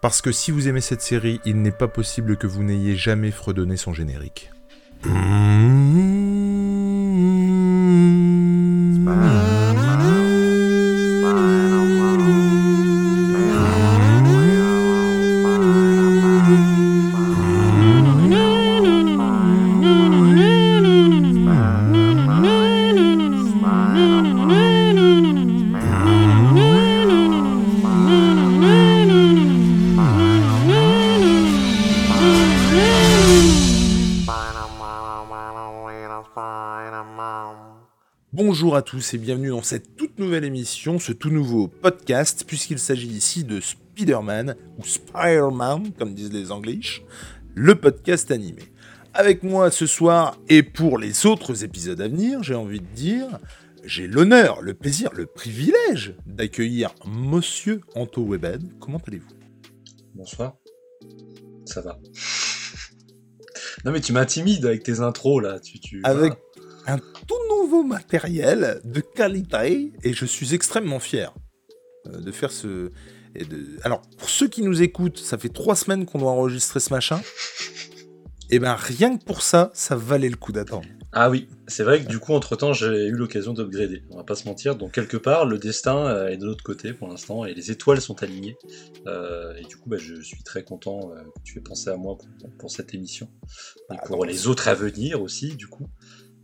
Parce que si vous aimez cette série, il n'est pas possible que vous n'ayez jamais fredonné son générique. Bonjour à tous et bienvenue dans cette toute nouvelle émission, ce tout nouveau podcast, puisqu'il s'agit ici de Spider-Man, ou Spider-Man, comme disent les Anglish, le podcast animé. Avec moi ce soir, et pour les autres épisodes à venir, j'ai envie de dire, j'ai l'honneur, le plaisir, le privilège d'accueillir Monsieur Anto Webed. Comment allez-vous? Bonsoir. Ça va. Non mais tu m'intimides avec tes intros là. Tu, tu... Avec un tout nouveau matériel de qualité et je suis extrêmement fier euh, de faire ce. Et de... Alors, pour ceux qui nous écoutent, ça fait trois semaines qu'on doit enregistrer ce machin. Et ben rien que pour ça, ça valait le coup d'attendre. Ah oui, c'est vrai que du coup, entre-temps, j'ai eu l'occasion d'upgrader, on va pas se mentir. Donc quelque part, le destin euh, est de l'autre côté pour l'instant, et les étoiles sont alignées. Euh, et du coup, bah, je suis très content que tu aies pensé à moi pour, pour cette émission. Et Ah, pour donc, les autres à venir aussi, du coup.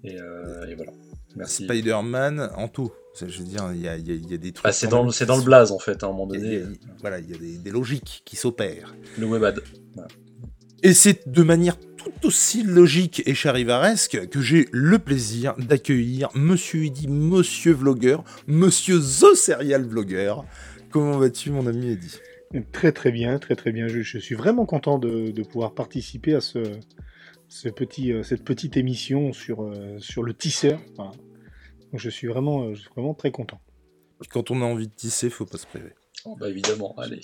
Et, euh, et voilà. Merci. Spider-Man en tout. C'est- Je veux dire, il y a, il y a- il y a des trucs. Ah, c'est dans, le- c'est qui dans le sont- blaze en fait, à un moment il y a- donné. il y a- voilà, il y a des, des logiques qui s'opèrent. Le webad. Et c'est de manière tout aussi logique et charivaresque que j'ai le plaisir d'accueillir Monsieur Eddy, Monsieur Vlogueur, Monsieur The Serial Vlogueur. Comment vas-tu, mon ami Eddy? Très très bien, très très bien. Je, je suis vraiment content de, de pouvoir participer à ce, ce petit, euh, cette petite émission sur, euh, sur le tisseur. Voilà. Donc je suis vraiment, euh, je suis vraiment très content. Quand on a envie de tisser, faut pas se priver. Oh, bah évidemment, allez.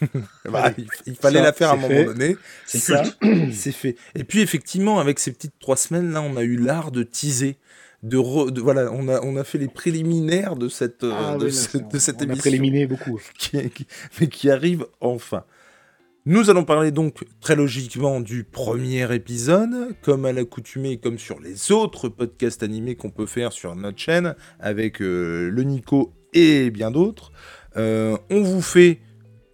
Bah, Allez. il, il fallait Ça, la faire à un moment fait. donné. C'est Ça, culte. c'est fait. Et puis effectivement, avec ces petites trois semaines là, on a eu l'art de teaser. De, re- de- voilà, on a, on a fait les préliminaires de cette, Ah de, oui, là, ce- c'est- de cette on a émission. préliminaire beaucoup. qui, qui- mais qui arrive enfin. Nous allons parler donc très logiquement du premier épisode, comme à l'accoutumée, comme sur les autres podcasts animés qu'on peut faire sur notre chaîne, avec euh, le Nico et bien d'autres. Euh, on vous fait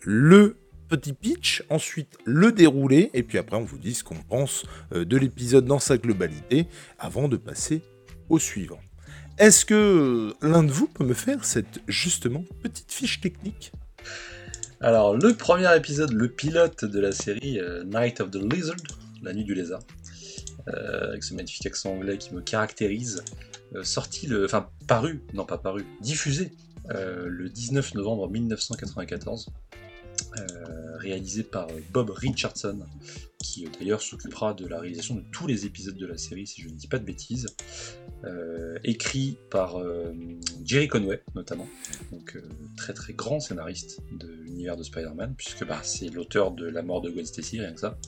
le petit pitch, ensuite le déroulé, et puis après on vous dit ce qu'on pense euh, de l'épisode dans sa globalité, avant de passer au suivant. Est-ce que l'un de vous peut me faire cette justement petite fiche technique? Alors, le premier épisode, le pilote de la série euh, Night of the Lizard, la nuit du lézard, euh, avec ce magnifique accent anglais qui me caractérise, euh, sorti le. Enfin, paru, non pas paru, diffusé le 19 novembre 1994, euh, réalisé par euh, Bob Richardson, qui euh, d'ailleurs s'occupera de la réalisation de tous les épisodes de la série, si je ne dis pas de bêtises. Euh, écrit par euh, Jerry Conway notamment, donc euh, très très grand scénariste de l'univers de Spider-Man, puisque bah, c'est l'auteur de La mort de Gwen Stacy, rien que ça,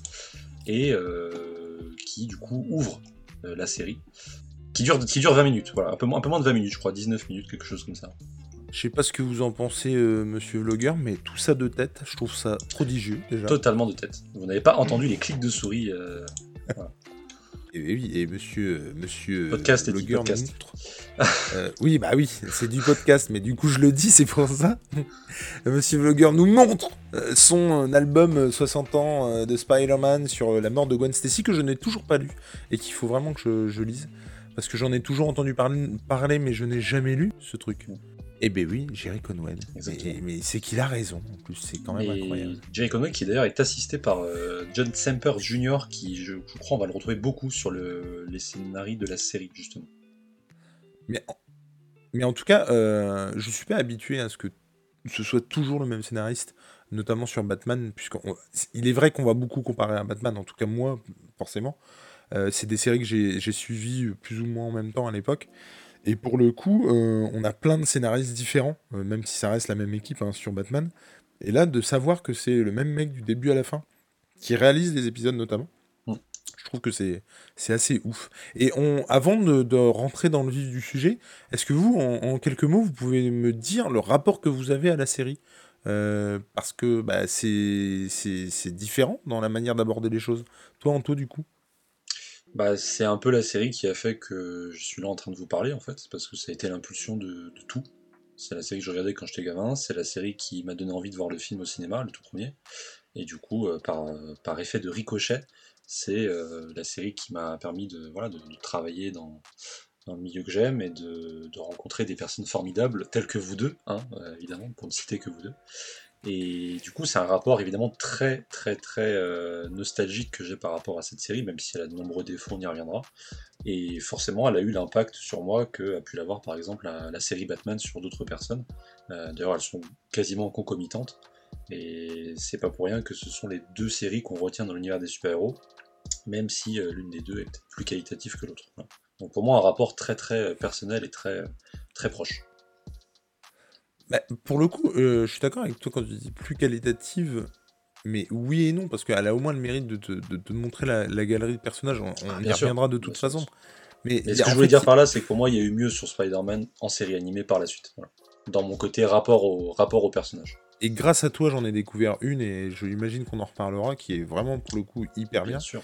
et euh, qui du coup ouvre euh, la série, qui dure, qui dure 20 minutes, voilà, un peu, un peu moins de 20 minutes, je crois, 19 minutes, quelque chose comme ça. Je sais pas ce que vous en pensez, euh, monsieur Vlogueur, mais tout ça de tête, je trouve ça prodigieux déjà. Totalement de tête. Vous n'avez pas entendu les clics de souris euh, Et oui, et monsieur, euh, monsieur Podcast, euh, Eddie, Vlogueur podcast. montre. Euh, oui, bah oui, c'est du podcast, mais du coup je le dis, c'est pour ça. monsieur Vlogueur nous montre son album euh, 60 ans de Spider-Man sur la mort de Gwen Stacy que je n'ai toujours pas lu et qu'il faut vraiment que je, je lise parce que j'en ai toujours entendu parler, parler mais je n'ai jamais lu ce truc. Eh ben oui, Jerry Conway. Mais, mais c'est qu'il a raison, en plus, c'est quand même incroyable. Jerry Conway qui d'ailleurs est assisté par euh, John Semper Jr. qui je, je crois on va le retrouver beaucoup sur le, les scénarios de la série justement. Mais en, mais en tout cas, euh, je suis pas habitué à ce que ce soit toujours le même scénariste, notamment sur Batman, puisqu'il est vrai qu'on va beaucoup comparer à Batman, en tout cas moi, forcément. Euh, c'est des séries que j'ai suivies plus ou moins en même temps à l'époque. Et pour le coup, euh, on a plein de scénaristes différents, euh, même si ça reste la même équipe hein, sur Batman. Et là, de savoir que c'est le même mec du début à la fin, qui réalise les épisodes notamment, Mm. je trouve que c'est c'est assez ouf. Et on, avant de, de rentrer dans le vif du sujet, est-ce que vous, en, en quelques mots, vous pouvez me dire le rapport que vous avez à la série? Euh, parce que bah, c'est c'est différent dans la manière d'aborder les choses. Toi, Anto, du coup? Bah, c'est un peu la série qui a fait que je suis là en train de vous parler en fait, parce que ça a été l'impulsion de, tout. C'est la série que je regardais quand j'étais gamin, c'est la série qui m'a donné envie de voir le film au cinéma, le tout premier. Et du coup, euh, par, par, effet de ricochet, c'est euh, la série qui m'a permis de, voilà, de, travailler dans, le milieu que j'aime et de, de, rencontrer des personnes formidables telles que vous deux, hein, euh, évidemment, pour ne citer que vous deux. Et du coup, c'est un rapport évidemment très très très euh, nostalgique que j'ai par rapport à cette série, même si elle a de nombreux défauts, on y reviendra. Et forcément, elle a eu l'impact sur moi que a pu l'avoir par exemple la, série Batman sur d'autres personnes. Euh, D'ailleurs, elles sont quasiment concomitantes. Et c'est pas pour rien que ce sont les deux séries qu'on retient dans l'univers des super-héros, même si euh, l'une des deux est plus qualitative que l'autre. Donc pour moi, un rapport très très personnel et très très proche. Bah, pour le coup, euh, je suis d'accord avec toi quand tu dis plus qualitative, mais oui et non, parce qu'elle a au moins le mérite de te, de te montrer la, la, galerie de personnages. On, on y reviendra de toute façon. Mais, mais ce que je voulais dire par là, c'est que pour moi, il y a eu mieux sur Spider-Man en série animée par la suite. Voilà. Dans mon côté rapport au, rapport au personnage. Et grâce à toi, j'en ai découvert une, et je imagine qu'on en reparlera, qui est vraiment pour le coup hyper bien. bien. Sûr.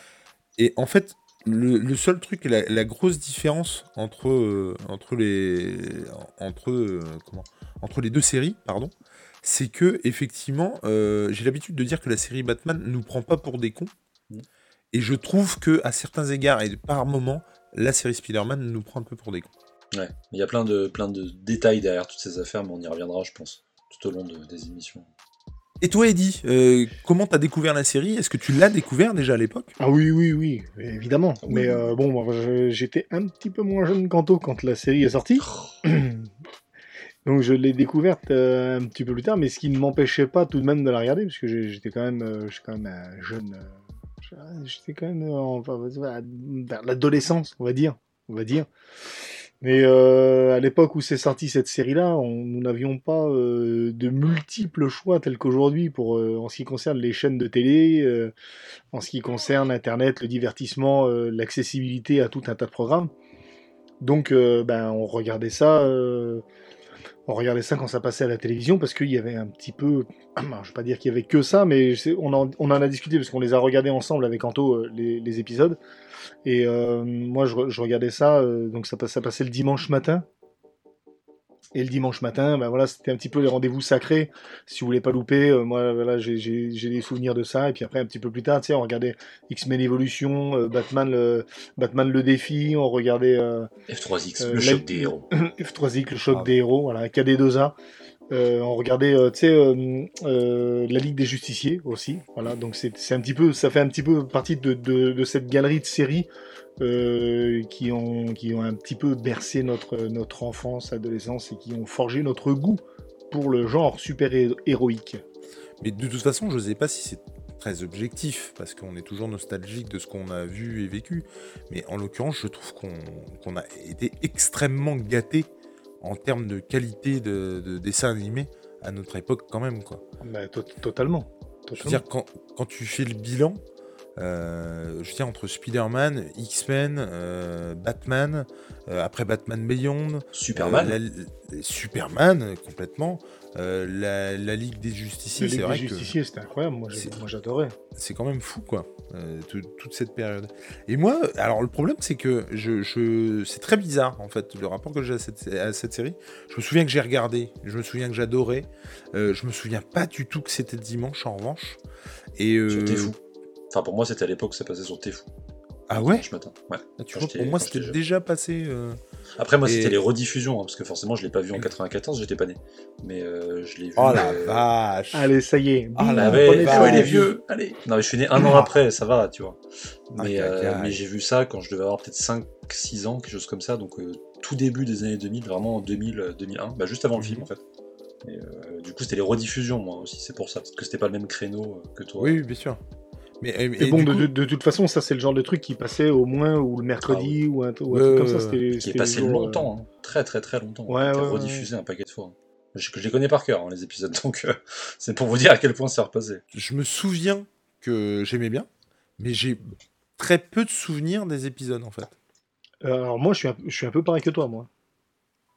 Et en fait, le, le, seul truc, la, la grosse différence entre, euh, entre les. Entre. Euh, comment entre les deux séries, pardon, c'est que effectivement, euh, j'ai l'habitude de dire que la série Batman nous prend pas pour des cons, mmh. et je trouve que à certains égards et par moments, la série Spider-Man nous prend un peu pour des cons. Ouais, il y a plein de plein de détails derrière toutes ces affaires, mais on y reviendra, je pense, tout au long de, des émissions. Et toi, Eddie, euh, comment t'as découvert la série? Est-ce que tu l'as découvert déjà à l'époque? Ah oui, oui, oui, évidemment. Oui. Mais euh, bon, j'étais un petit peu moins jeune qu'Anto quand la série est sortie. Donc je l'ai découverte euh, un petit peu plus tard, mais ce qui ne m'empêchait pas tout de même de la regarder, parce que j'étais quand même, euh, quand même un jeune, euh, j'étais quand même enfin, vers l'adolescence, on va dire, on va dire. Mais euh, à l'époque où c'est sorti cette série-là, nous n'avions pas euh, de multiples choix tels qu'aujourd'hui pour euh, en ce qui concerne les chaînes de télé, en ce qui concerne Internet, le divertissement, l'accessibilité à tout un tas de programmes. Donc, ben, on regardait ça on regardait ça quand ça passait à la télévision parce qu'il y avait un petit peu, je ne vais pas dire qu'il y avait que ça, mais on en, a discuté parce qu'on les a regardés ensemble avec Anto euh, les, épisodes. Et euh, moi, je, regardais ça, euh, donc ça, passait le dimanche matin. Et le dimanche matin, ben voilà, c'était un petit peu les rendez-vous sacrés. Si vous voulez pas louper, euh, moi, voilà, j'ai des souvenirs de ça. Et puis après, un petit peu plus tard, tu sais, on regardait X-Men Evolution, euh, Batman, le, Batman le défi, on regardait euh, F3X, le choc des héros. F3X, le choc ah. des héros, voilà, KD2A. Euh, on regardait, tu sais, la Ligue des Justiciers aussi. Voilà, donc c'est un petit peu, ça fait un petit peu partie de, de, de cette galerie de séries euh, qui, ont, qui ont un petit peu bercé notre, notre enfance, adolescence et qui ont forgé notre goût pour le genre super-héroïque. Mais de toute façon, je ne sais pas si c'est très objectif, parce qu'on est toujours nostalgique de ce qu'on a vu et vécu. Mais en l'occurrence, je trouve qu'on qu a été extrêmement gâté en termes de qualité de, de dessin animé à notre époque quand même. Quoi. Bah, to totalement. totalement. Je veux dire, quand, quand tu fais le bilan, je tiens entre Spider-Man, X-Men, euh, Batman, euh, après Batman Beyond, Superman, la, Superman complètement, la, la, Ligue des Justiciers, c'est vrai des Justiciers, c'était incroyable, moi j'adorais. C'est quand même fou quoi, toute cette période. Et moi, alors le problème c'est que je, je c'est très bizarre en fait le rapport que j'ai à cette, à cette, série. Je me souviens que j'ai regardé, je me souviens que j'adorais, je me souviens pas du tout que c'était dimanche en revanche. Et c'était fou. Enfin, pour moi, c'était à l'époque, ça passait sur Téfou. Ah ouais matin. Ouais. Ah, tu vois, pour moi, c'était déjà passé. Euh... Après, moi, et... c'était les rediffusions, hein, parce que forcément, je l'ai pas vu en 94, j'étais pas né. Mais euh, je l'ai vu. Oh la euh... vache Allez, ça y est. Ah la vache il est vieux Allez Non, mais je suis né un an après, ça va, tu vois. Mais, euh, mais j'ai vu ça quand je devais avoir peut-être 5-6 ans, quelque chose comme ça, donc euh, tout début des années 2000, vraiment en 2000, 2001, bah, juste avant le film, en fait. Et, du coup, c'était les rediffusions, moi aussi, c'est pour ça, parce que c'était pas le même créneau que toi. Oui, bien sûr. Mais, mais bon, de, coup... de, de, toute façon, ça c'est le genre de truc qui passait au moins ou le mercredi ah, oui. ou un, ou un euh... truc comme ça. C'était, qui est passé jour, longtemps, hein. très très très longtemps. Ouais, ouais, rediffusé un paquet de fois. Je, je les connais par cœur, hein, les épisodes, donc euh, c'est pour vous dire à quel point c'est repassé. Je me souviens que j'aimais bien, mais j'ai très peu de souvenirs des épisodes en fait. Euh, alors moi, je suis, un, je suis un peu pareil que toi, moi.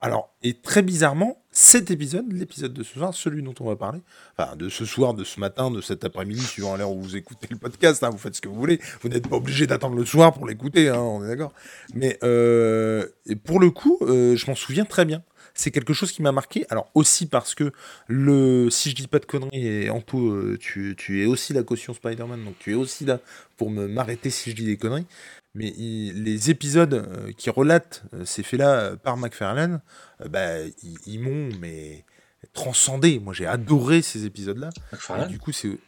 Alors, et très bizarrement, cet épisode, l'épisode de ce soir, celui dont on va parler, enfin de ce soir, de ce matin, de cet après-midi, suivant l'heure où vous écoutez le podcast, hein, vous faites ce que vous voulez, vous n'êtes pas obligé d'attendre le soir pour l'écouter, hein, on est d'accord. Mais euh, et pour le coup, euh, je m'en souviens très bien. C'est quelque chose qui m'a marqué. Alors aussi parce que le, si je dis pas de conneries, et Anto, euh, tu, tu es aussi la caution Spider-Man, donc tu es aussi là pour me m'arrêter si je dis des conneries. Mais il- les épisodes euh, qui relatent euh, ces faits-là euh, par McFarlane, bah, ils, ils m'ont mais transcendé. Moi, j'ai adoré ces épisodes-là. Et McFarlane du coup, c'est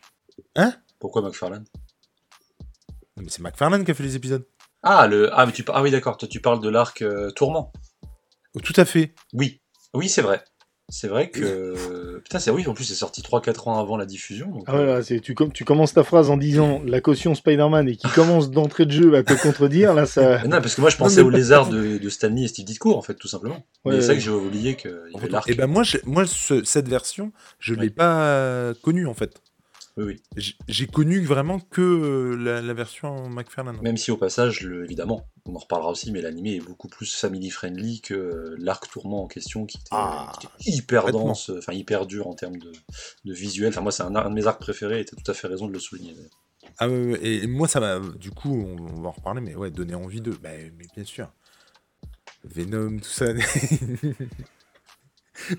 hein? Pourquoi McFarlane? C'est McFarlane qui a fait les épisodes. Ah, le... ah, mais tu... ah oui, d'accord, toi tu parles de l'arc euh, Tourment. Tout à fait. Oui, oui, c'est vrai. C'est vrai que. Putain, c'est oui, en plus c'est sorti 3-4 ans avant la diffusion. Donc, Ah ouais, là, c'est- tu, com- tu commences ta phrase en disant la caution Spider-Man et qui commence d'entrée de jeu à te contredire, là ça. Mais Non, parce que moi je pensais mais au lézard de, de Stanley et Steve Ditko, en fait, tout simplement. Ouais, mais c'est vrai ouais. que j'ai oublié qu'il y avait l'arc. Et ben moi, j'ai- moi ce- cette version, je Ouais. l'ai pas euh, connue en fait. Oui, oui. J'ai connu vraiment que euh, la, la version McFarlane. Même si au passage, le- évidemment, on en reparlera aussi, mais l'animé est beaucoup plus family friendly que euh, l'arc tourment en question qui était, Ah, qui était hyper dense, enfin hyper dur en termes de, de visuel. Enfin, moi, c'est un, un de mes arcs préférés et t'as tout à fait raison de le souligner. Ah ouais, et moi ça m'a du coup on, on va en reparler mais ouais donner envie de bah, mais bien sûr Venom tout ça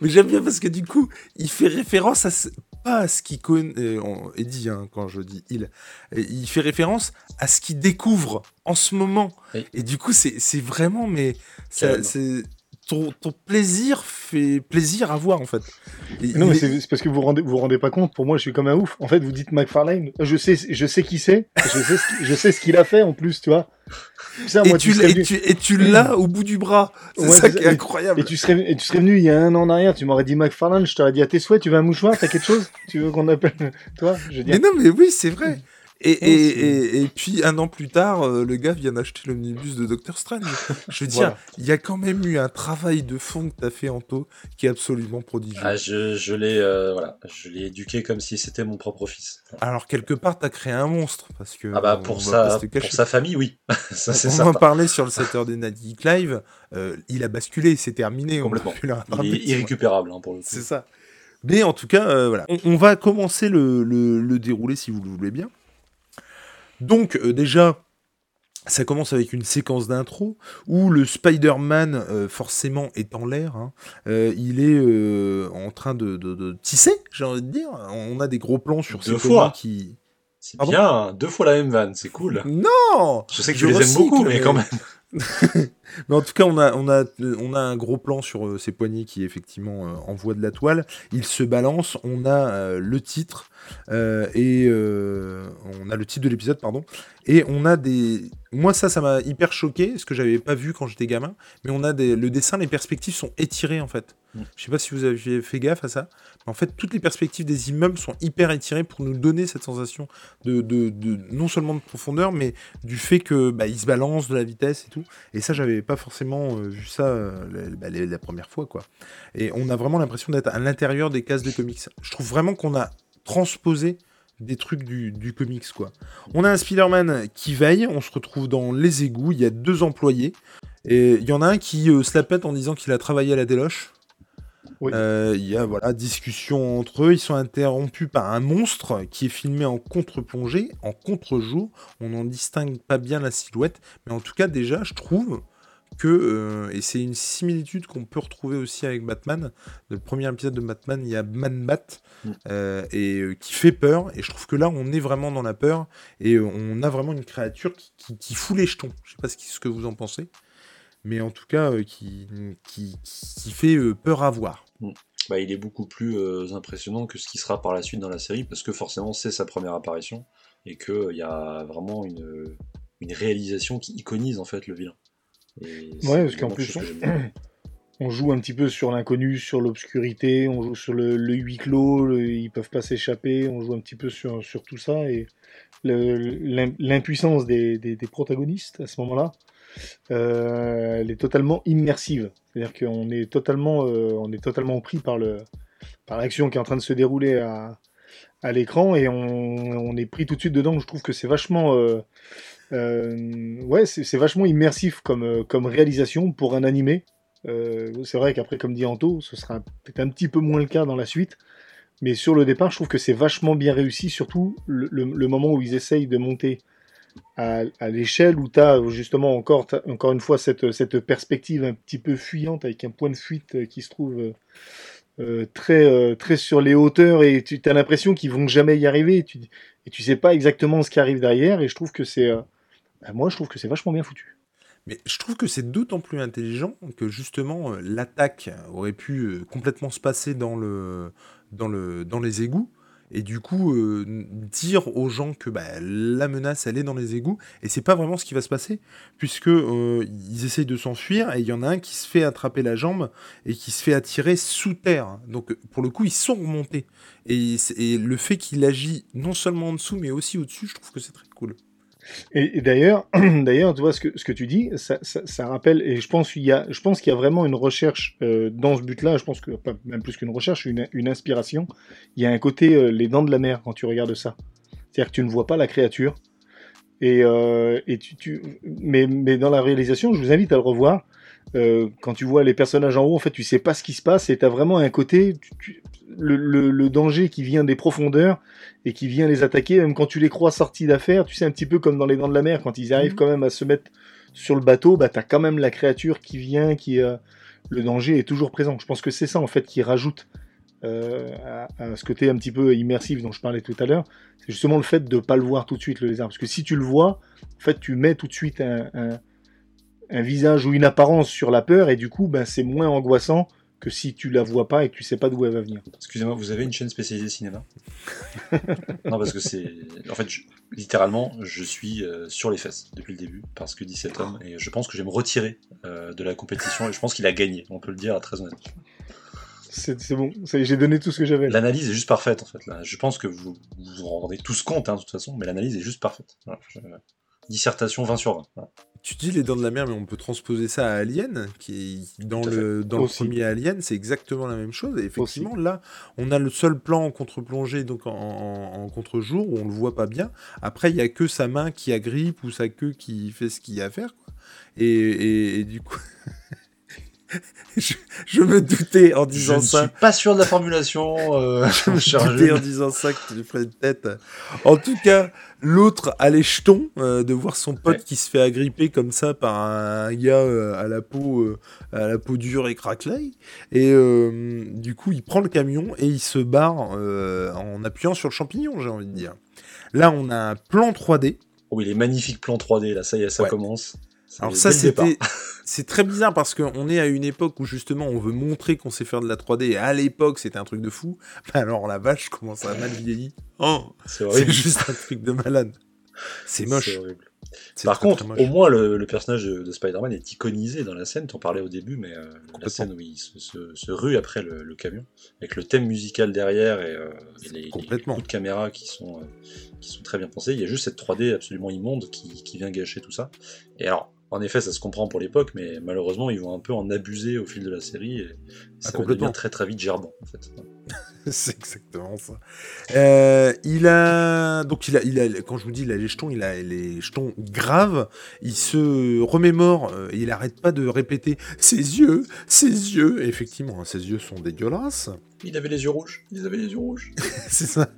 mais j'aime bien parce que du coup il fait référence à ce- pas ce qu'il connaît on- Eddie hein, quand je dis il il fait référence à ce qu'il découvre en ce moment Oui. et du coup c'est c'est vraiment mais ça- ton, ton plaisir fait plaisir à voir en fait Et Non, mais est- c'est parce que vous rendez, vous rendez pas compte. Pour moi, je suis comme un ouf. En fait, vous dites McFarlane. Je sais, je sais qui c'est. Je sais, ce je sais ce qu'il a fait en plus, tu vois. Ça, et moi, tu, serais et venu- tu, et tu l'as au bout du bras c'est Ouais, ça qui est incroyable Et tu serais, et tu serais venu il y a un an en arrière, tu m'aurais dit McFarlane, je t'aurais dit à tes souhaits, tu veux un mouchoir, t'as quelque chose? Tu veux qu'on appelle Toi? Je veux dire. Mais non, mais oui, c'est vrai. Et, Non, et, et, et puis un an plus tard, euh, le gars vient d'acheter l'omnibus de Doctor Strange. Je veux dire, Voilà. il y a quand même eu un travail de fond que t'as fait, Anto, qui est absolument prodigieux. Ah, je, je l'ai euh, voilà, je l'ai éduqué comme si c'était mon propre fils. Alors, quelque part, t'as créé un monstre, parce que... Ah bah on pour, sa, pour sa famille, oui. ça, c'est on en parlait sur le Saturday Night Geek Live, euh, il a basculé, c'est terminé. on Complètement. le Il est irrécupérable hein, pour le coup. C'est ça. Mais en tout cas, euh, voilà. On, on va commencer le, le, le déroulé si vous le voulez bien. Donc, euh, déjà, ça commence avec une séquence d'intro où le Spider-Man, euh, forcément, est en l'air. hein. Euh, il est euh, en train de, de- de tisser, j'ai envie de dire. On a des gros plans sur Deux ces fois. qui. C'est bien, deux fois la même vanne, c'est cool. Non Je sais que Je tu les aimes beaucoup, mais- quand même. Mais en tout cas, on a, on a, on a un gros plan sur euh, ces poignées qui effectivement euh, envoie de la toile. Il se balance. On a euh, le titre euh, et euh, on a le titre de l'épisode, pardon. Et on a des. Moi, ça, ça m'a hyper choqué, ce que j'avais pas vu quand j'étais gamin. Mais on a des... le dessin, les perspectives sont étirées en fait. Mm. Je sais pas si vous aviez fait gaffe à ça. Mais en fait, toutes les perspectives des immeubles sont hyper étirées pour nous donner cette sensation de, de, de- non seulement de profondeur, mais du fait que bah, se balance de la vitesse et tout. Et ça, j'avais pas forcément euh, vu ça euh, la, bah, la- la première fois, quoi. Et on a vraiment l'impression d'être à l'intérieur des cases de comics. Je trouve vraiment qu'on a transposé des trucs du, du comics, quoi. On a un Spider-Man qui veille, on se retrouve dans les égouts, il y a deux employés. Et il y en a un qui euh, se la pète en disant qu'il a travaillé à la déloche. Oui. Euh, Il y a voilà discussion entre eux. Ils sont interrompus par un monstre qui est filmé en contre-plongée, en contre-jour. On n'en distingue pas bien la silhouette, mais en tout cas déjà, je trouve que euh, et c'est une similitude qu'on peut retrouver aussi avec Batman. Le premier épisode de Batman, il y a Man Bat Mm. euh, et euh, qui fait peur. Et je trouve que là, on est vraiment dans la peur et on a vraiment une créature qui, qui, qui fout les jetons. Je sais pas ce, qui- ce que vous en pensez, mais en tout cas, qui, qui, qui fait peur à voir. Bah, il est beaucoup plus impressionnant que ce qui sera par la suite dans la série, parce que forcément c'est sa première apparition, et qu'il y a vraiment une, une réalisation qui iconise en fait le vilain. Et Ouais, parce qu'en plus, on- joue un petit peu sur l'inconnu, sur l'obscurité, on joue sur le, le huis clos, le- ils peuvent pas s'échapper, on joue un petit peu sur, sur tout ça et l'impuissance des, des- des protagonistes à ce moment-là, euh, elle est totalement immersive. C'est-à-dire qu'on est totalement, euh, on est totalement pris par le par l'action qui est en train de se dérouler à, à l'écran et on, on est pris tout de suite dedans. Je trouve que c'est vachement, euh, ouais, c'est vachement immersif comme, euh, comme réalisation pour un animé. Euh, c'est vrai qu'après, comme dit Anto, ce sera peut-être un petit peu moins le cas dans la suite. Mais sur le départ, je trouve que c'est vachement bien réussi, surtout le, moment où ils essayent de monter à, l'échelle, où tu as justement encore, encore une fois cette, cette perspective un petit peu fuyante, avec un point de fuite qui se trouve euh, très, très sur les hauteurs, et tu as l'impression qu'ils vont jamais y arriver, et tu, et tu sais pas exactement ce qui arrive derrière, et je trouve que c'est... Ben moi, je trouve que c'est vachement bien foutu. Mais je trouve que c'est d'autant plus intelligent que justement euh, l'attaque aurait pu euh, complètement se passer dans, le, dans, le, dans les égouts. Et du coup euh, dire aux gens que bah, la menace elle est dans les égouts et c'est pas vraiment ce qui va se passer puisque ils essayent de s'enfuir et il y en a un qui se fait attraper la jambe et qui se fait attirer sous terre. Donc pour le coup ils sont remontés. Et le fait qu'il agit non seulement en dessous mais aussi au dessus je trouve que c'est très cool et, d'ailleurs, d'ailleurs, tu vois ce que, ce que tu dis, ça, rappelle, et je pense qu'il y a, je pense qu'il y a vraiment une recherche euh, dans ce but-là. Je pense que pas, même plus qu'une recherche, une, une, inspiration. Il y a un côté euh, les dents de la mer quand tu regardes ça. C'est-à-dire que tu ne vois pas la créature. Et, euh, et tu, tu, mais, mais dans la réalisation, je vous invite à le revoir. Quand tu vois les personnages en haut, en fait, tu sais pas ce qui se passe et tu as vraiment un côté, tu, le, danger qui vient des profondeurs et qui vient les attaquer, même quand tu les crois sortis d'affaires, tu sais, un petit peu comme dans les dents de la mer, quand ils arrivent mhm. quand même à se mettre sur le bateau, bah t'as quand même la créature qui vient, qui euh, le danger est toujours présent. Je pense que c'est ça en fait qui rajoute euh, à, ce côté un petit peu immersif dont je parlais tout à l'heure, c'est justement le fait de ne pas le voir tout de suite le lézard, parce que si tu le vois, en fait tu mets tout de suite un, visage ou une apparence sur la peur et du coup ben, c'est moins angoissant que si tu la vois pas et que tu sais pas d'où elle va venir. Excusez-moi, vous avez une chaîne spécialisée cinéma? Non, parce que c'est. En fait, littéralement, je suis euh, sur les fesses depuis le début, parce que 17 hommes, et je pense que je vais me retirer euh, de la compétition, et je pense qu'il a gagné, on peut le dire très honnêtement. C'est bon, j'ai donné tout ce que j'avais. L'analyse est juste parfaite en fait. Là. Je pense que vous vous, rendez tous compte hein, de toute façon, mais l'analyse est juste parfaite. Dissertation 20 sur 20. Tu dis les dents de la mer, mais on peut transposer ça à Alien, qui dans le dans le premier Alien, c'est exactement la même chose. Et effectivement, là, on a le seul plan en contre-plongée, donc en, contre-jour, où on le voit pas bien. Après, il y a que sa main qui agrippe ou sa queue qui fait ce qu'il y a à faire. Et, et du coup. je, me doutais en disant ça. Je ne suis pas sûr de la formulation. Euh, je me doutais en disant ça que tu ferais une tête. En tout cas, l'autre a les jetons euh, de voir son pote qui se fait agripper comme ça par un gars euh, à la peau à la peau dure et craquelée. Et du coup, il prend le camion et il se barre en appuyant sur le champignon, j'ai envie de dire. Là, on a un plan 3D. Oui, les magnifiques plans 3D, là, ça y est, ça commence. Alors ça, c'était, c'est très bizarre parce qu'on est à une époque où justement on veut montrer qu'on sait faire de la 3D. Et à l'époque, c'était un truc de fou. alors la vache, comment ça a mal vieilli. Oh, c'est juste un truc de malade. C'est moche. Par contre, au moins le, personnage de, Spider-Man est iconisé dans la scène. T'en parlais au début, mais euh, la scène où il se, rue après le, camion, avec le thème musical derrière et, euh, les, coups de caméra qui sont, euh, qui sont très bien pensés. Il y a juste cette 3D absolument immonde qui, qui vient gâcher tout ça. Et alors, en effet, ça se comprend pour l'époque, mais malheureusement, ils vont un peu en abuser au fil de la série et ça ah, va devenir très très vite gerbant, en fait. c'est exactement ça. Euh, il a donc il a, il a quand je vous dis il a les jetons, il a les jetons graves. Il se remémore euh, et il arrête pas de répéter ses yeux, ses yeux. Et effectivement, ses yeux sont dégueulasses. Il avait les yeux rouges. Il avait les yeux rouges. c'est ça.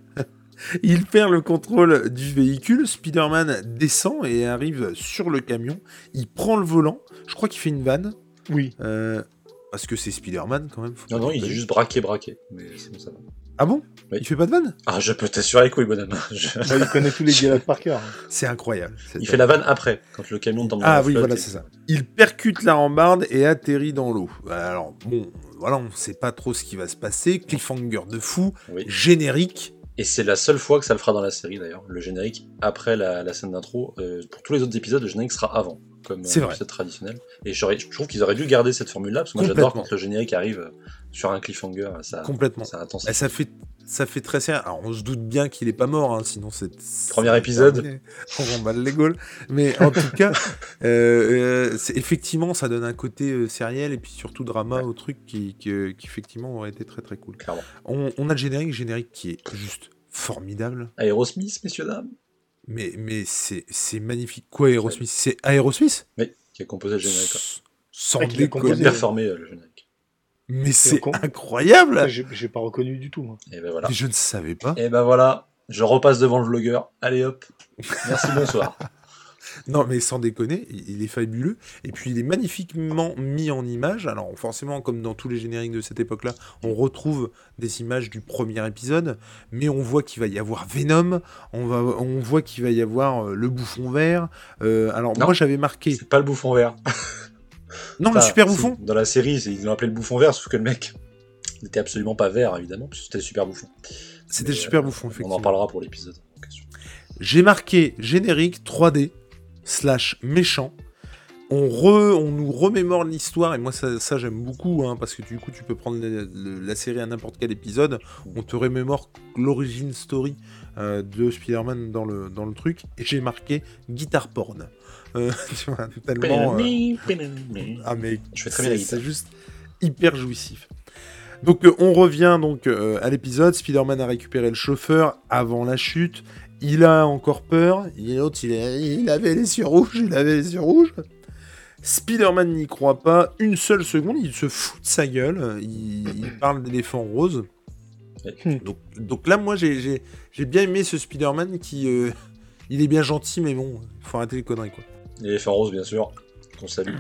Il perd le contrôle du véhicule, Spider-Man descend et arrive sur le camion, il prend le volant, je crois qu'il fait une vanne. Oui. Euh, parce que c'est Spider-Man quand même. non, non, il est juste braqué, braqué. Mais ça Ah bon? Il fait pas de vanne? Ah, je peux t'assurer que oui, bonhomme. il connaît tous les dialogues par cœur. C'est incroyable. Il fait la vanne après, quand le camion tombe dans Ah oui, voilà, c'est ça. Il percute la rambarde et atterrit dans l'eau. Alors, bon, voilà, on sait pas trop ce qui va se passer. Cliffhanger de fou, générique. Et c'est la seule fois que ça le fera dans la série d'ailleurs, le générique après la, scène d'intro. Euh, pour tous les autres épisodes, le générique sera avant, comme c'est euh, traditionnel. Et je trouve qu'ils auraient dû garder cette formule-là, parce que moi j'adore quand le générique arrive euh, sur un cliffhanger. Ça, Complètement. Ça, Et ça fait ça fait très sérieux. Alors, on se doute bien qu'il est pas mort, hein, sinon c'est. Premier épisode. On remballe les Gaules. Mais en tout cas, euh, effectivement, ça donne un côté sériel et puis surtout drama au truc qui, qui, effectivement aurait été très très cool. On, on, a le générique, générique qui est juste formidable. Aerosmith, messieurs, dames. Mais, mais c'est magnifique. Quoi, Aerosmith? C'est Aerosmith? Oui, qui a composé le générique. Sans a déconner. composé. Bien formé, euh, le générique. Mais c'est incroyable J'ai pas reconnu du tout. moi. Et ben voilà. Mais Je ne savais pas. Et ben voilà, je repasse devant le vlogueur. Allez hop. Merci, bonsoir. Non, mais sans déconner, il il est fabuleux. Et puis, il est magnifiquement mis en image. Alors, forcément, comme dans tous les génériques de cette époque-là, on retrouve des images du premier épisode, mais on voit qu'il va y avoir Venom, on, va, on voit qu'il va y avoir euh, le bouffon vert. Euh, alors, Non. moi, j'avais marqué. C'est pas le bouffon vert. Non, le super bouffon Dans la série, ils l'ont appelé le bouffon vert, sauf que le mec n'était absolument pas vert, évidemment, puisque c'était le super bouffon. C'était le super euh, bouffon, On effectivement. en parlera pour l'épisode. J'ai marqué générique 3D slash méchant. On, re- on nous remémore l'histoire, et moi ça, ça, j'aime beaucoup, hein, parce que du coup tu peux prendre le- le- la série à n'importe quel épisode, on te remémore l'origine story euh, de Spider-Man dans le, dans le truc, et j'ai marqué guitare porn. Euh, tu vois, tellement... euh, Ah mais c'est juste hyper jouissif. Donc euh, on revient donc à l'épisode. Spider-Man a récupéré le chauffeur avant la chute. Il a encore peur. L'autre, il, a- il avait les yeux rouges. Il avait les yeux rouges. Spider-Man n'y croit pas une seule seconde. Il se fout de sa gueule. Il, il parle d'éléphant rose. Donc, donc là, moi, j'ai- j'ai bien aimé ce Spider-Man qui... euh, il est bien gentil, mais bon, faut arrêter les conneries, quoi. L'éléphant rose, bien sûr, qu'on salue.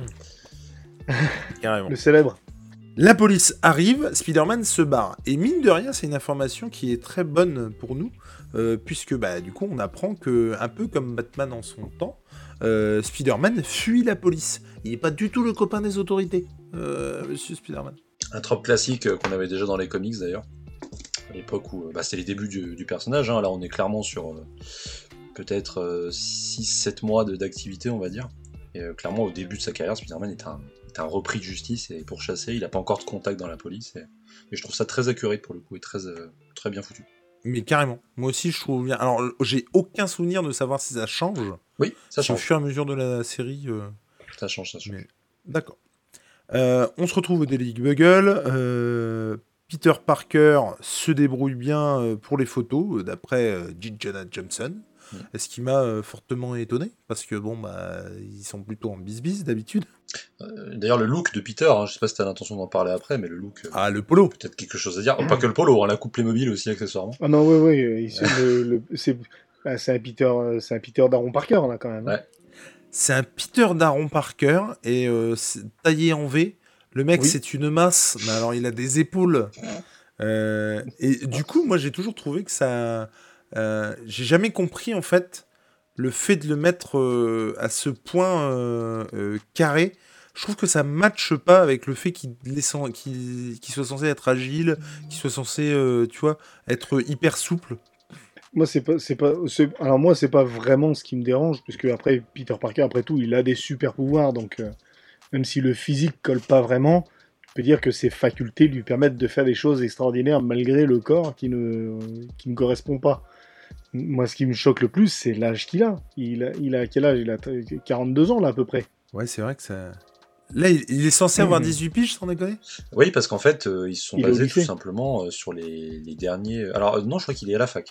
Carrément. Le célèbre. La police arrive, Spider-Man se barre. Et mine de rien, c'est une information qui est très bonne pour nous, euh, puisque bah, du coup, on apprend que, un peu comme Batman en son temps, euh, Spider-Man fuit la police. Il n'est pas du tout le copain des autorités, euh, monsieur Spider-Man. Un trope classique euh, qu'on avait déjà dans les comics d'ailleurs. À l'époque où euh, bah, c'était les débuts du, du personnage. hein. Là, on est clairement sur euh, peut-être 6-7 mois de- d'activité, on va dire. Et euh, clairement, au début de sa carrière, Spider-Man est un, est un repris de justice et pour chasser, il n'a pas encore de contact dans la police. Et, et je trouve ça très accurate pour le coup et très, euh, très bien foutu. Mais carrément. Moi aussi, je trouve bien. Alors, j'ai aucun souvenir de savoir si ça change. Oui, ça Au change. fur et à mesure de la série. euh, Ça change, ça change. Mais- D'accord. Euh, on se retrouve au Daily Bugle. euh, Peter Parker se débrouille bien euh, pour les photos, euh, d'après euh, J. Jonah Jameson. Ce qui m'a euh, fortement étonné, parce que bon, bah, ils sont plutôt en bis-bis d'habitude. Euh, D'ailleurs, le look de Peter, hein, je sais pas si t'as l'intention d'en parler après, mais le look, euh, Ah, le polo peut-être quelque chose à dire. Oh, pas que le polo, hein, la coupe Playmobil aussi accessoirement. Ah non, oui, oui. c'est ah, c'est un Peter, c'est un Peter Daron Parker là quand même. hein. Ouais. C'est un Peter Daron Parker, et euh, c'est taillé en V. Le mec, Oui. c'est une masse, mais alors il a des épaules. Euh, et du coup, moi, j'ai toujours trouvé que ça. Euh, j'ai jamais compris, en fait, le fait de le mettre euh, à ce point euh, carré. Je trouve que ça matche pas avec le fait qu'il soit censé être agile, qu'il soit censé, tu vois, être hyper souple. Moi, c'est pas, pas, alors moi, c'est pas vraiment ce qui me dérange, puisque après Peter Parker, après tout, il a des super pouvoirs, donc même si le physique colle pas vraiment, je peux dire que ses facultés lui permettent de faire des choses extraordinaires malgré le corps qui ne, qui ne correspond pas. Moi, ce qui me choque le plus, c'est l'âge qu'il a. Il a, il a quel âge? Il a 42 ans là à peu près. Ouais, c'est vrai que ça. Là, il, est censé avoir Mhm. 18 piges, sans déconner? Oui, parce qu'en fait, euh, ils se sont Il basés tout simplement euh, sur les, les derniers. Alors, euh, non, je crois qu'il est à la fac.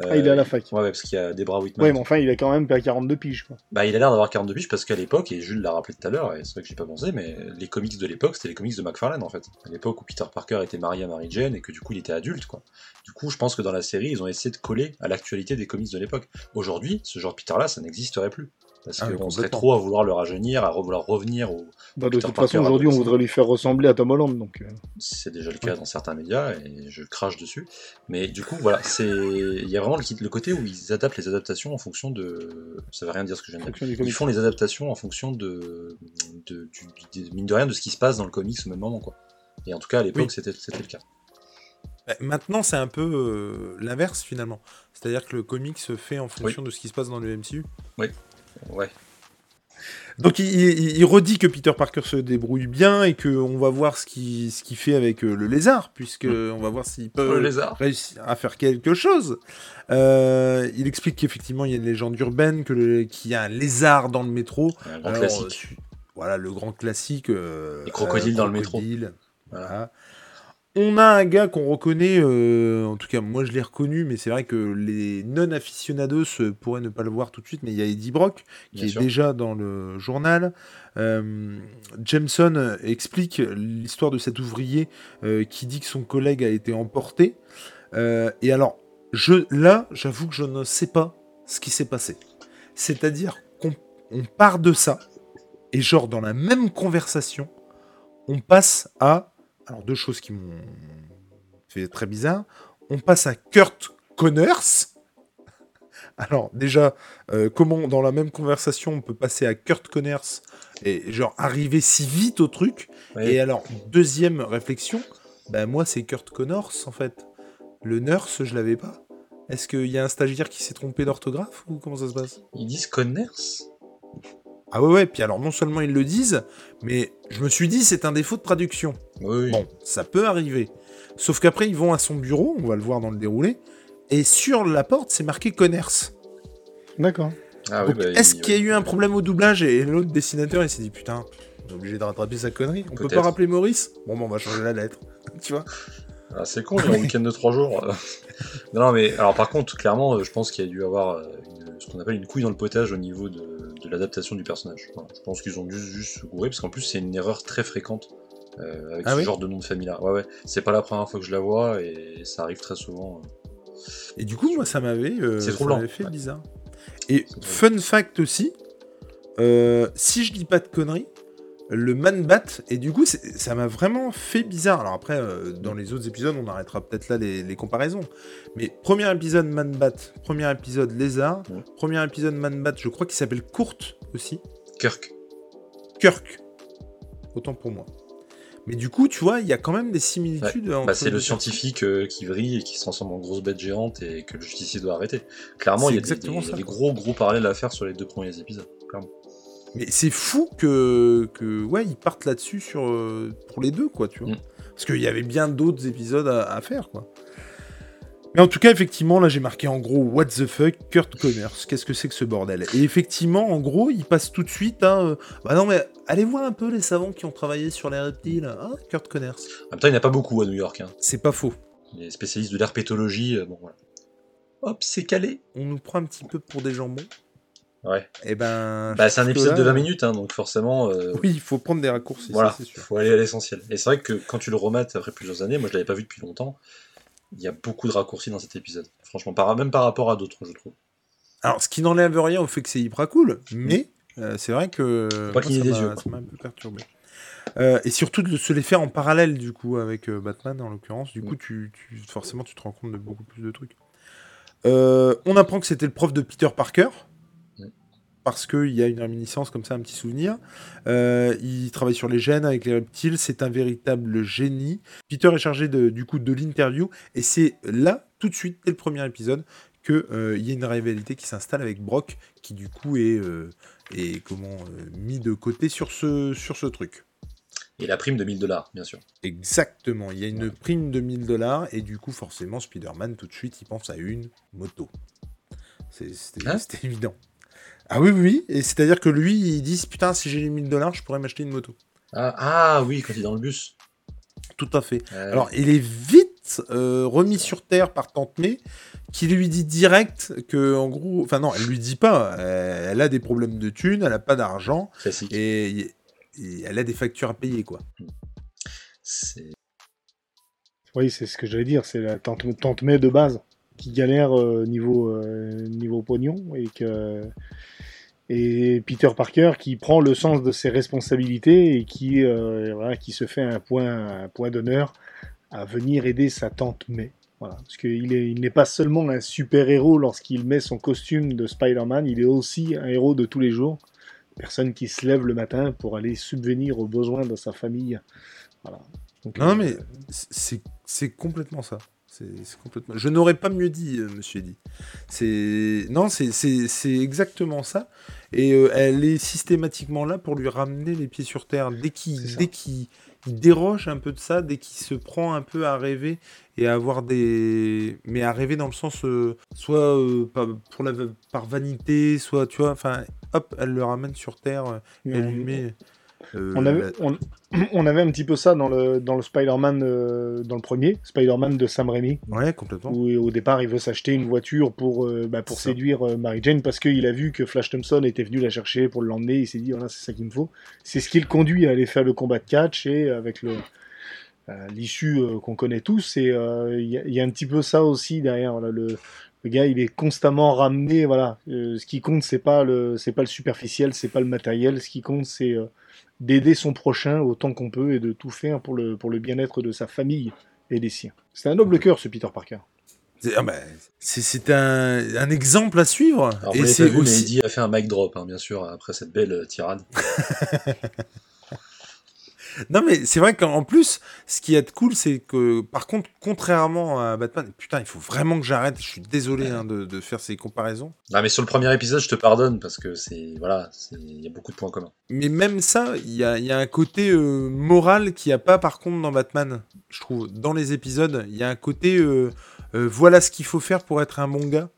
Euh, Ah, il est à la fac. Ouais, ouais, parce qu'il y a Debra Whitman. Ouais, mais enfin, il a quand même pas 42 piges. Quoi. Bah, il a l'air d'avoir 42 piges parce qu'à l'époque, et Jules l'a rappelé tout à l'heure, et c'est vrai que j'y ai pas pensé, mais les comics de l'époque, c'était les comics de McFarlane en fait. À l'époque où Peter Parker était marié à Mary Jane et que du coup il était adulte, quoi. Du coup, je pense que dans la série, ils ont essayé de coller à l'actualité des comics de l'époque. Aujourd'hui, ce genre de Peter-là, ça n'existerait plus. Parce Ah, qu'on serait trop à vouloir le rajeunir, à vouloir revenir au. Bah, de Peter toute Parker façon, aujourd'hui, on voudrait lui faire ressembler à Tom Holland. Donc, euh, C'est déjà le cas dans certains médias et je crache dessus. Mais du coup, voilà, c'est il y a vraiment le, le côté où ils adaptent les adaptations en fonction de. Ça veut rien dire ce que je viens en de dire. Ils font les adaptations en fonction de, de, du- du- mine de rien de ce qui se passe dans le comics au même moment quoi. Et en tout cas à l'époque Oui. c'était c'était le cas. Bah, Maintenant, c'est un peu euh, l'inverse finalement. C'est-à-dire que le comic se fait en fonction de ce qui se passe dans le MCU. Ouais. Donc il, il- il redit que Peter Parker se débrouille bien et qu'on va voir ce qu'il ce fait avec euh, le lézard, puisque on va voir s'il peut Le lézard. réussir à faire quelque chose. Euh, il explique qu'effectivement il y a une légende urbaine, que qu'il y a un lézard dans le métro. Un grand Alors, classique. euh, voilà le grand classique. euh, Les crocodiles dans le métro. Voilà. On a un gars qu'on reconnaît, euh, en tout cas moi je l'ai reconnu, mais c'est vrai que les non-aficionados euh, pourraient ne pas le voir tout de suite, mais il y a Eddie Brock qui Bien est sûr. déjà dans le journal. Euh, Jameson explique l'histoire de cet ouvrier euh, qui dit que son collègue a été emporté. Et alors, je, là, j'avoue que je ne sais pas ce qui s'est passé. C'est-à-dire qu'on on part de ça, et genre dans la même conversation, on passe à... Alors deux choses qui m'ont fait très bizarre. On passe à Kurt Connors. Alors déjà, euh, comment dans la même conversation on peut passer à Kurt Connors et genre arriver si vite au truc? Ouais. Et alors, deuxième réflexion, ben moi c'est Kurt Connors en fait. Le nurse, je l'avais pas. Est-ce qu'il y a un stagiaire qui s'est trompé d'orthographe ou comment ça se passe? Ils disent Connors? Ah ouais ouais, puis alors non seulement ils le disent, mais je me suis dit c'est un défaut de traduction. Oui. Bon, ça peut arriver. Sauf qu'après ils vont à son bureau, on va le voir dans le déroulé, et sur la porte c'est marqué Connors. D'accord. Ah oui, bah, est-ce il- qu'il y a eu un problème au doublage et l'autre dessinateur il s'est dit putain, on est obligé de rattraper sa connerie, on peut pas rappeler Maurice? Bon, bon, on va changer la lettre. tu vois Ah, c'est con, j'ai un week-end de 3 jours. non, mais alors par contre, clairement, je pense qu'il y a dû avoir euh, une- ce qu'on appelle une couille dans le potage au niveau de, de l'adaptation du personnage. Voilà. Je pense qu'ils ont dû juste se gourer, parce qu'en plus, c'est une erreur très fréquente euh, avec Ah ce oui genre de nom de famille-là. Ouais, ouais. C'est pas la première fois que je la vois, et ça arrive très souvent. euh. Et du coup, moi, ça m'avait euh, fait Ouais. bizarre. Et fun fact aussi, si je dis pas de conneries, le man bat, et du coup, ça m'a vraiment fait bizarre. Alors après, euh, dans les autres épisodes, on arrêtera peut-être là les, les comparaisons. Mais premier épisode man bat, premier épisode lézard, Ouais. premier épisode man bat, je crois qu'il s'appelle Kurt aussi. Kirk. Kirk. Autant pour moi. Mais du coup, tu vois, il y a quand même des similitudes. entre Bah, c'est le scientifique euh, qui vrille et qui se transforme en grosse bête géante et que le justicier doit arrêter. Clairement, il y a des, exactement des- ça. des gros gros parallèles à faire sur les deux premiers épisodes. Clairement. Mais c'est fou que, que ouais, ils partent là-dessus sur euh, pour les deux, quoi, tu vois. Mm. Parce qu'il y avait bien d'autres épisodes à, à faire, quoi. Mais en tout cas, effectivement, là, j'ai marqué en gros What the fuck, Kurt Connors. Qu'est-ce que c'est que ce bordel? Et effectivement, en gros, il passe tout de suite à. euh, bah non, mais allez voir un peu les savants qui ont travaillé sur les reptiles. Ah, Kurt Connors. En même temps, il n'y en a pas beaucoup à New York. Hein. C'est pas faux. Les spécialistes de l'herpétologie, euh, bon voilà. Hop, c'est calé. On nous prend un petit peu pour des jambons. Ouais. Et ben. Bah, c'est un épisode de là, 20 minutes, hein, donc forcément, euh, Oui, il faut prendre des raccourcis, voilà, sûr. faut aller à l'essentiel. Et c'est vrai que quand tu le remates après plusieurs années, moi je l'avais pas vu depuis longtemps, il y a beaucoup de raccourcis dans cet épisode. Franchement, par, même par rapport à d'autres, je trouve. Alors, ce qui n'enlève rien au fait que c'est hyper cool, mais euh, c'est vrai que pas moi, cligner ça des yeux, ça m'a un peu perturbé. Euh, et surtout de se les faire en parallèle, du coup, avec Batman, en l'occurrence. Du Mm. coup, tu, tu- forcément, tu te rends compte de beaucoup plus de trucs. Euh, on apprend que c'était le prof de Peter Parker. Parce qu'il y a une réminiscence comme ça, un petit souvenir. Euh, il travaille sur les gènes avec les reptiles, c'est un véritable génie. Peter est chargé de, du coup de l'interview, et c'est là, tout de suite, dès le premier épisode, qu'il y a une rivalité qui s'installe avec Brock, qui du coup est, euh, est comment, euh, mis de côté sur ce, sur ce truc. Et la prime de 1000 dollars, bien sûr. Exactement, il y a une prime de 1000 dollars, et du coup, forcément, Spider-Man, tout de suite, il pense à une moto. C'était Hein? c'était évident. Ah oui, oui, oui, et c'est-à-dire que lui, il dit, putain, si j'ai les 1000 dollars, je pourrais m'acheter une moto. Ah, ah oui, quand il est dans le bus. Tout à fait. Euh, Alors, il est vite euh, remis sur terre par Tante May, qui lui dit direct que, en gros, enfin non, elle lui dit pas. euh, elle a des problèmes de thunes, elle a pas d'argent classique. et, et elle a des factures à payer, quoi. C'est- Oui, c'est ce que j'allais dire, c'est la tante, tante May de base qui galère euh, niveau, euh, niveau pognon et que et Peter Parker qui prend le sens de ses responsabilités et qui, euh, voilà, qui se fait un point, un point d'honneur à venir aider sa tante May. Voilà. Parce qu'il est- il n'est pas seulement un super-héros lorsqu'il met son costume de Spider-Man, il est aussi un héros de tous les jours. Personne qui se lève le matin pour aller subvenir aux besoins de sa famille. Voilà. Donc, Non, euh, mais c'est c'est complètement ça. C'est c'est complètement. Je n'aurais pas mieux dit, euh, Monsieur Eddy. C'est non, c'est- c'est c'est exactement ça. Et euh, elle est systématiquement là pour lui ramener les pieds sur terre dès qu'il dès déroge un peu de ça, dès qu'il se prend un peu à rêver et à avoir des, mais à rêver dans le sens euh, soit pas- pour la par vanité, soit tu vois, enfin, hop, elle le ramène sur terre. elle lui met. Euh, On avait, la- on, on avait un petit peu ça dans le, dans le Spider-Man, euh, dans le premier, Spider-Man de Sam Raimi, Ouais, complètement. où au départ il veut s'acheter une voiture pour, euh, bah, pour séduire euh, Mary Jane parce qu'il a vu que Flash Thompson était venu la chercher pour l'emmener. Il s'est dit voilà, c'est ça qu'il me faut. C'est ce qui le conduit à aller faire le combat de catch et avec le. euh, L'issue euh, qu'on connaît tous, et euh, il y, a- il y a un petit peu ça aussi derrière. voilà, le, le gars, il est constamment ramené. Voilà, Euh, ce qui compte, c'est pas le, c'est pas le superficiel, c'est pas le matériel. Ce qui compte, c'est euh, d'aider son prochain autant qu'on peut et de tout faire pour le, pour le bien-être de sa famille et des siens. C'est un noble cœur, ce Peter Parker. C'est ah bah, un, un exemple à suivre. Alors, et c'est vu, mais aussi. Eddie a fait un mic drop, hein, bien sûr, après cette belle tirade. Non, mais c'est vrai qu'en plus, ce qui est cool, c'est que, par contre, contrairement à Batman, putain, il faut vraiment que j'arrête. Je suis désolé hein, de, de faire ces comparaisons. Ah, mais sur le premier épisode, je te pardonne parce que c'est. Voilà, il y a beaucoup de points communs. Mais même ça, il y a, il y a un côté euh, moral qu'il n'y a pas, par contre, dans Batman. Je trouve, dans les épisodes, il y a un côté euh, euh, voilà ce qu'il faut faire pour être un bon gars.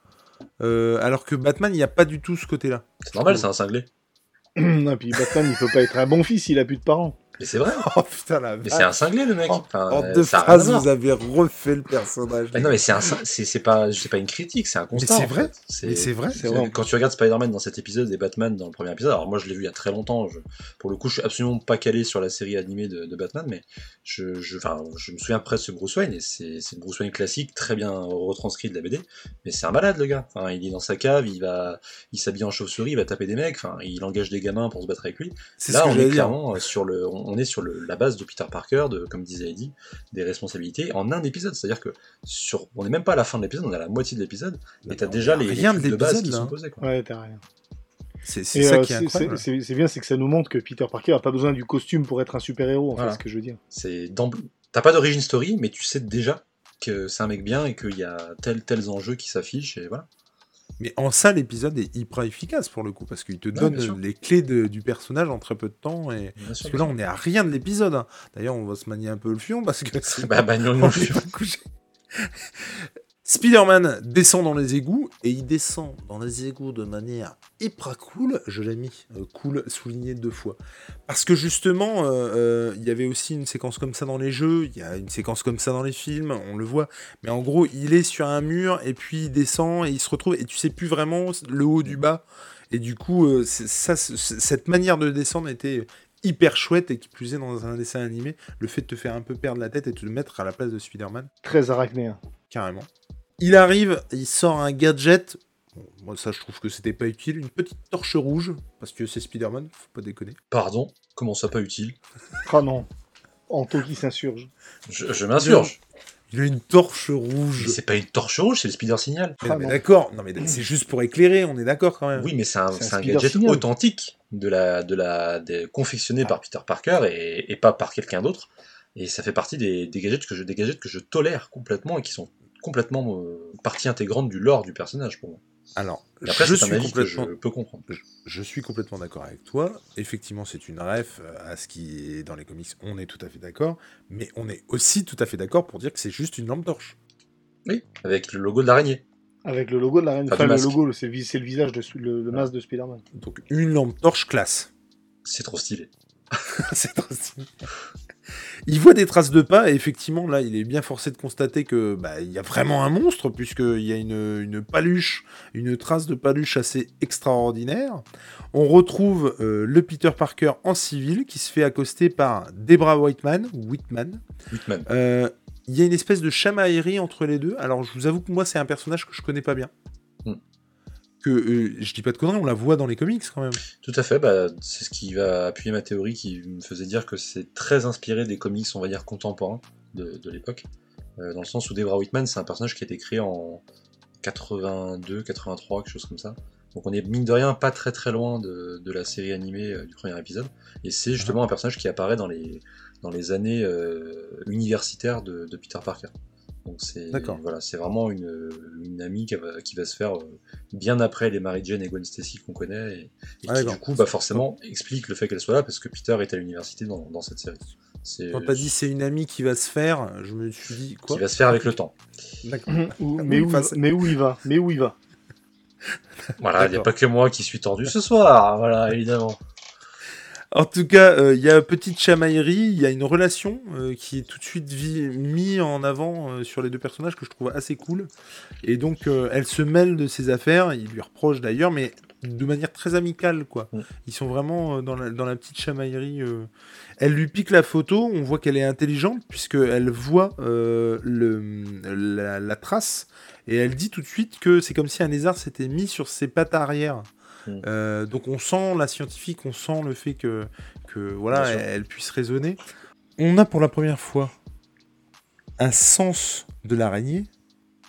Euh, alors que Batman, il n'y a pas du tout ce côté-là. C'est normal, c'est un cinglé. Et puis Batman, il peut pas être un bon fils, il a plus de parents. Mais c'est vrai. Oh putain, la Mais c'est un cinglé, le mec. En, Enfin, en euh, deux phrases, vous avez refait le personnage. Mais non, mais c'est un, c'est pas, c'est pas une critique, c'est un constat. c'est vrai. c'est vrai. C'est vrai. Quand tu regardes Spider-Man dans cet épisode et Batman dans le premier épisode, alors moi je l'ai vu il y a très longtemps, je- pour le coup je suis absolument pas calé sur la série animée de, de Batman, mais je, je, enfin, je me souviens presque de Bruce Wayne, et c'est c'est une Bruce Wayne classique, très bien retranscrit de la BD, mais c'est un malade le gars, enfin, il est dans sa cave, il va il s'habille en chauve-souris, il va taper des mecs, enfin, il engage des gamins pour se battre avec lui. Là que on j'allais est dire. clairement euh, sur le, on on est sur le, la base de Peter Parker, de, comme disait Eddie, des responsabilités en un épisode, c'est-à-dire que sur, on n'est même pas à la fin de l'épisode, on est à la moitié de l'épisode, et t'as déjà les, les Rien de base qui là. sont posés. Quoi. Ouais, t'as rien. C'est ça euh, qui est c'est- incroyable. c'est c'est bien, c'est que ça nous montre que Peter Parker a pas besoin du costume pour être un super-héros, en Voilà. fait, ce que je veux dire. C'est d'emblée- T'as pas d'origine story, mais tu sais déjà que c'est un mec bien et qu'il y a tels tels enjeux qui s'affichent et voilà. Mais en ça, l'épisode est hyper efficace pour le coup, parce qu'il te donne sûr. les clés de- du personnage en très peu de temps. Et... Bien Parce sûr. que là, on est à rien de l'épisode. hein. D'ailleurs, on va se manier un peu le fion parce que bah, bah, non, on non, est pas couché. Spider-Man descend dans les égouts et il descend dans les égouts de manière hyper cool. Je l'ai mis euh, cool souligné deux fois parce que justement, euh, euh, il y avait aussi une séquence comme ça dans les jeux. Il y a une séquence comme ça dans les films. On le voit. Mais en gros, il est sur un mur et puis il descend et il se retrouve et tu sais plus vraiment le haut du bas. Et du coup, ça, cette manière de descendre était hyper chouette et qui plus est dans un dessin animé, le fait de te faire un peu perdre la tête et de te mettre à la place de Spider-Man, Très arachnéen. carrément. Il arrive, il sort un gadget. Bon, moi, ça, je trouve que c'était pas utile. Une petite torche rouge, parce que c'est Spider-Man, faut pas déconner. Pardon, comment ça pas utile? Ah non. Anto qui s'insurge. Je, je m'insurge. Il a une torche Mais rouge. c'est pas une torche rouge, c'est le Spider Signal. Mais, Ah mais d'accord, non mais c'est juste pour éclairer, on est d'accord quand même. Oui, mais c'est un, gadget Signal. authentique de la, de la, des- confectionné par Peter Parker et, et pas par quelqu'un d'autre. Et ça fait partie des, des gadgets que je, des gadgets que je tolère complètement et qui sont complètement euh, partie intégrante du lore du personnage pour moi. Alors, après, je suis avis que je complètement peux comprendre. Je suis complètement d'accord avec toi. Effectivement, c'est une ref euh, à ce qui est dans les comics. On est tout à fait d'accord. Mais on est aussi tout à fait d'accord pour dire que c'est juste une lampe torche. Oui, avec le logo de l'araignée. Avec le logo de la reine. Pas Enfin, le logo, c'est le visage, de, le, le masque de Spider-Man. Donc, une lampe torche classe. C'est trop stylé. c'est trop stylé. Il voit des traces de pas et effectivement là il est bien forcé de constater que bah, il y a vraiment un monstre puisqu'il y a une, une paluche, une trace de paluche assez extraordinaire. On retrouve euh, le Peter Parker en civil qui se fait accoster par Debra Whiteman, Whitman, Whitman. Euh, Il y a une espèce de chamaillerie entre les deux. Alors, je vous avoue que moi, c'est un personnage que je connais pas bien. Que euh, je dis pas de conneries, on la voit dans les comics quand même. Tout à fait, bah, c'est ce qui va appuyer ma théorie qui me faisait dire que c'est très inspiré des comics, on va dire, contemporains de, de l'époque. Euh, dans le sens où Debra Whitman, c'est un personnage qui a été créé en 82, 83, quelque chose comme ça. Donc on est mine de rien pas très très loin de, de la série animée euh, du premier épisode. Et c'est justement un personnage qui apparaît dans les, dans les années universitaires de, de Peter Parker. Donc c'est voilà, c'est vraiment une, une amie qui va, qui va se faire euh, bien après les Mary Jane et Gwen Stacy qu'on connaît et, et Ah, qui du coup bah, forcément explique le fait qu'elle soit là parce que Peter est à l'université dans, dans cette série. C'est Quand t'as dit c'est une amie qui va se faire, je me suis dit quoi qui va se faire avec le temps. Où- Oui, mais, où, mais où il va? Mais où il va? Voilà, il n'y a pas que moi qui suis tordu ce soir, voilà, évidemment. En tout cas, euh, il y a petite chamaillerie, il y a une relation euh, qui est tout de suite mise en avant euh, sur les deux personnages que je trouve assez cool. Et donc, elle se mêle de ses affaires, il lui reproche d'ailleurs, mais de manière très amicale, quoi. Mm. Ils sont vraiment dans la, dans la petite chamaillerie. Elle lui pique la photo, on voit qu'elle est intelligente, puisqu'elle voit le, la, la trace, et elle dit tout de suite que c'est comme si un lézard s'était mis sur ses pattes arrière. Mm. Euh, donc on sent la scientifique, on sent le fait que, que voilà, elle, elle puisse raisonner. On a pour la première fois un sens de l'araignée,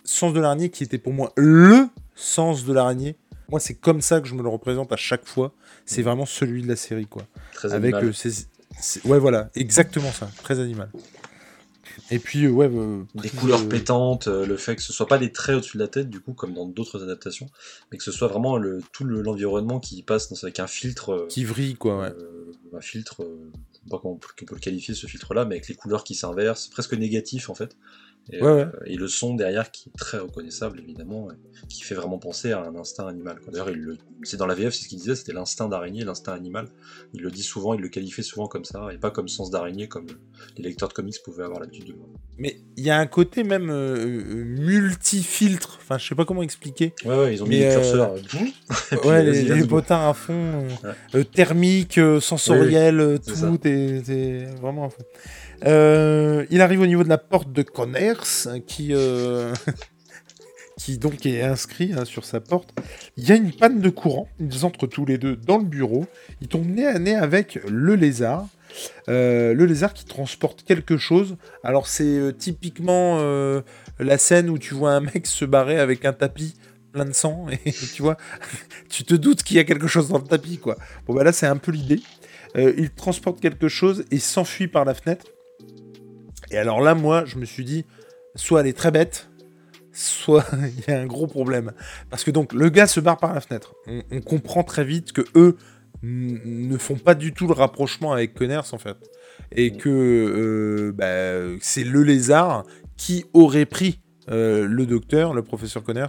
sens de l'araignée qui était pour moi le sens de l'araignée. Moi, c'est comme ça que je me le représente à chaque fois. C'est vraiment celui de la série, quoi. Très Avec animal. euh, ouais, voilà, exactement ça, très animal. Et puis, euh, ouais, euh, des prise, couleurs euh, pétantes, euh, le fait que ce soit pas des traits au-dessus de la tête, du coup, comme dans d'autres adaptations, mais que ce soit vraiment le, tout le- l'environnement qui passe dans, avec un filtre, qui vrille, quoi. Ouais. un filtre, je sais pas comment on peut, on peut le qualifier ce filtre-là, mais avec les couleurs qui s'inversent, presque négatif en fait. Et, Ouais, ouais. euh, et le son derrière qui est très reconnaissable évidemment, qui fait vraiment penser à un instinct animal. D'ailleurs, il le- c'est dans la VF, c'est ce qu'il disait, c'était l'instinct d'araignée, l'instinct animal. Il le dit souvent, il le qualifiait souvent comme ça, et pas comme sens d'araignée comme les lecteurs de comics pouvaient avoir l'habitude de le voir. Mais il y a un côté même euh, euh, multi-filtre. Enfin, je sais pas comment expliquer. Ouais, ouais, ils ont mis euh, curseurs. ouais, les, les potards à fond, Ouais. euh, thermique, euh, sensoriel, tout, t'es t'es vraiment à fond. Euh, il arrive au niveau de la porte de qui, euh, qui donc est inscrit hein, sur sa porte. Il y a une panne de courant. Ils entrent tous les deux dans le bureau. Ils tombent nez à nez avec le lézard. Euh, le lézard qui transporte quelque chose. Alors c'est euh, typiquement euh, la scène où tu vois un mec se barrer avec un tapis plein de sang et tu vois, tu te doutes qu'il y a quelque chose dans le tapis. Bon bah là c'est un peu l'idée. Euh, il transporte quelque chose et s'enfuit par la fenêtre. Et alors là moi je me suis dit, soit elle est très bête, soit il y a un gros problème. Parce que donc le gars se barre par la fenêtre. On, comprend très vite que eux ne font pas du tout le rapprochement avec Conners en fait. Et que euh, bah, c'est le lézard qui aurait pris euh, le docteur, le professeur Conners,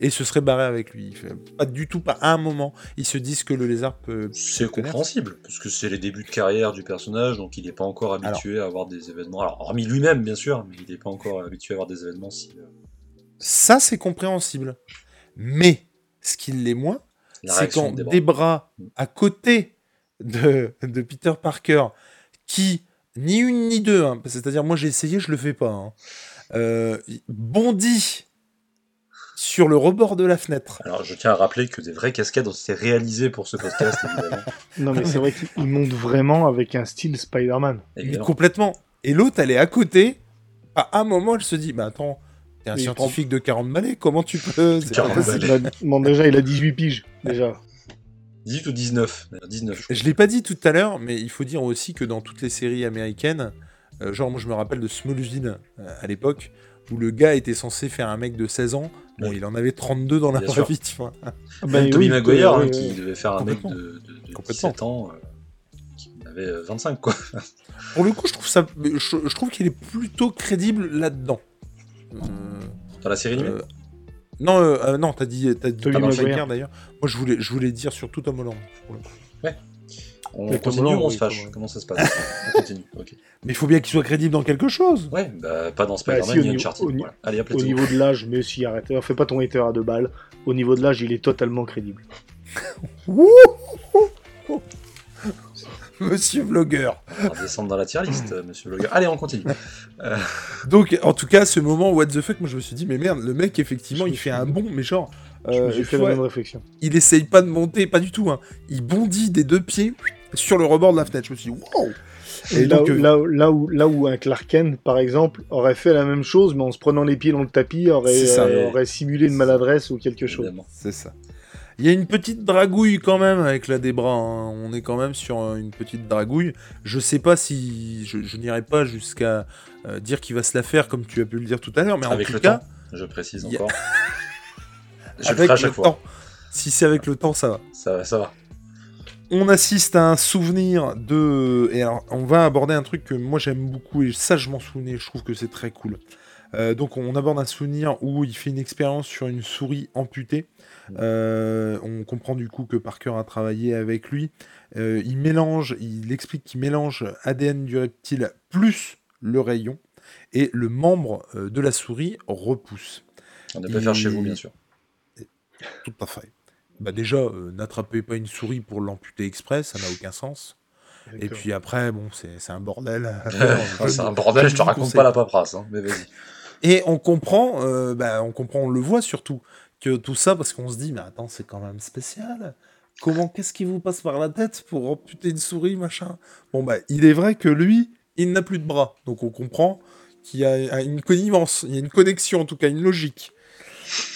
et se serait barré avec lui. Pas du tout, pas à un moment, ils se disent que le lézard peut... C'est compréhensible, parce que c'est les débuts de carrière du personnage, donc il n'est pas encore habitué à avoir des événements. Alors, hormis lui-même, bien sûr, mais il n'est pas encore habitué à avoir des événements si. euh, Ça, c'est compréhensible. Mais ce qui l'est moins, c'est quand des bras. des bras Mm. à côté de, de Peter Parker, qui, ni une ni deux, hein, c'est-à-dire moi j'ai essayé, je le fais pas, hein, euh, bondit sur le rebord de la fenêtre. Alors, je tiens à rappeler que des vraies cascades ont été réalisées pour ce podcast, évidemment. Non, mais c'est vrai qu'il monte vraiment avec un style Spider-Man. Complètement. Et l'autre, elle est à côté. À un moment, elle se dit, bah attends, t'es un Mais il scientifique de 40 balais, comment tu peux... c'est pas 40 possible. balais. Il a- bon, déjà, il a 18 piges, déjà. 18 ou 19 D'ailleurs, 19, je. Je l'ai pas dit tout à l'heure, mais il faut dire aussi que dans toutes les séries américaines, euh, genre moi je me rappelle de Smallville euh, à l'époque, où le gars était censé faire un mec de 16 ans, bon Oui. il en avait 32 dans la vraie vie, tu vois. Ah, ben Tommy oui, Maguire, oui, hein, qui devait faire un mec de, de, de Complètement. 17 ans, euh, qui avait euh, 25, quoi. Pour le coup, je trouve ça, je, je trouve qu'il est plutôt crédible là-dedans. Euh, Dans la série animée euh, non, euh, euh, non, t'as dit, t'as dit Tobey Tom Maguire. D'ailleurs. Moi, je voulais, je voulais dire surtout Tom Holland. pour le coup. On continue ou on oui, se fâche Comment ça se passe On continue, ok. Mais il faut bien qu'il soit crédible dans quelque chose. Ouais, bah, pas dans Bah, Spider-Man si, au ni niveau- Uncharted. au ni- voilà. Allez, hop, Au niveau de l'âge, mais si, arrête, fais pas ton hater à deux balles. Au niveau de l'âge, il est totalement crédible. Wouh Monsieur vlogueur. On va descendre dans la tier list, euh, monsieur Vlogger. Allez, on continue. Donc, en tout cas, ce moment, what the fuck, moi je me suis dit, mais merde, le mec, effectivement, Je il fait suis- un bond, mais genre, Je euh, me suis tu fait la même réflexion. il essaye pas de monter, pas du tout, hein. il bondit des deux pieds sur le rebord de la fenêtre. Je me suis dit, wow Et là, donc, où- euh, là, où- là, où, là où un Clark Kent, par exemple, aurait fait la même chose, mais en se prenant les pieds dans le tapis, aurait, ça. euh, aurait simulé une maladresse ou quelque chose. C'est ça. Il y a une petite dragouille quand même avec la des bras. hein. On est quand même sur euh, une petite dragouille. Je sais pas si. Je, je n'irai pas jusqu'à euh, dire qu'il va se la faire comme tu as pu le dire tout à l'heure, mais Avec en le tout cas, temps, je précise a- encore. Je le avec à le fois. temps. Si c'est avec le temps, ça va. Ça, va- ça va. On assiste à un souvenir de. Et alors, on va aborder un truc que moi j'aime beaucoup et ça, je m'en souvenais. Je trouve que c'est très cool. Euh, donc on aborde un souvenir où il fait une expérience sur une souris amputée. Euh, on comprend du coup que Parker a travaillé avec lui. Euh, il mélange, il explique qu'il mélange ADN du reptile plus le rayon et le membre de la souris repousse. On ne peut faire chez vous, bien sûr. Tout à fait. Bah déjà, n'attrapez pas une souris pour l'amputer express, ça n'a aucun sens. Et puis après, bon, c'est un bordel. c'est un bordel, je te raconte pas la paperasse, hein, mais vas-y. Et on comprend, euh, bah, on comprend, on le voit surtout, que tout ça, parce qu'on se dit, mais attends, c'est quand même spécial. Comment, qu'est-ce qui vous passe par la tête pour amputer une souris, machin? Bon, bah, il est vrai que lui, il n'a plus de bras. Donc on comprend qu'il y a une connivence, il y a une connexion, en tout cas, une logique.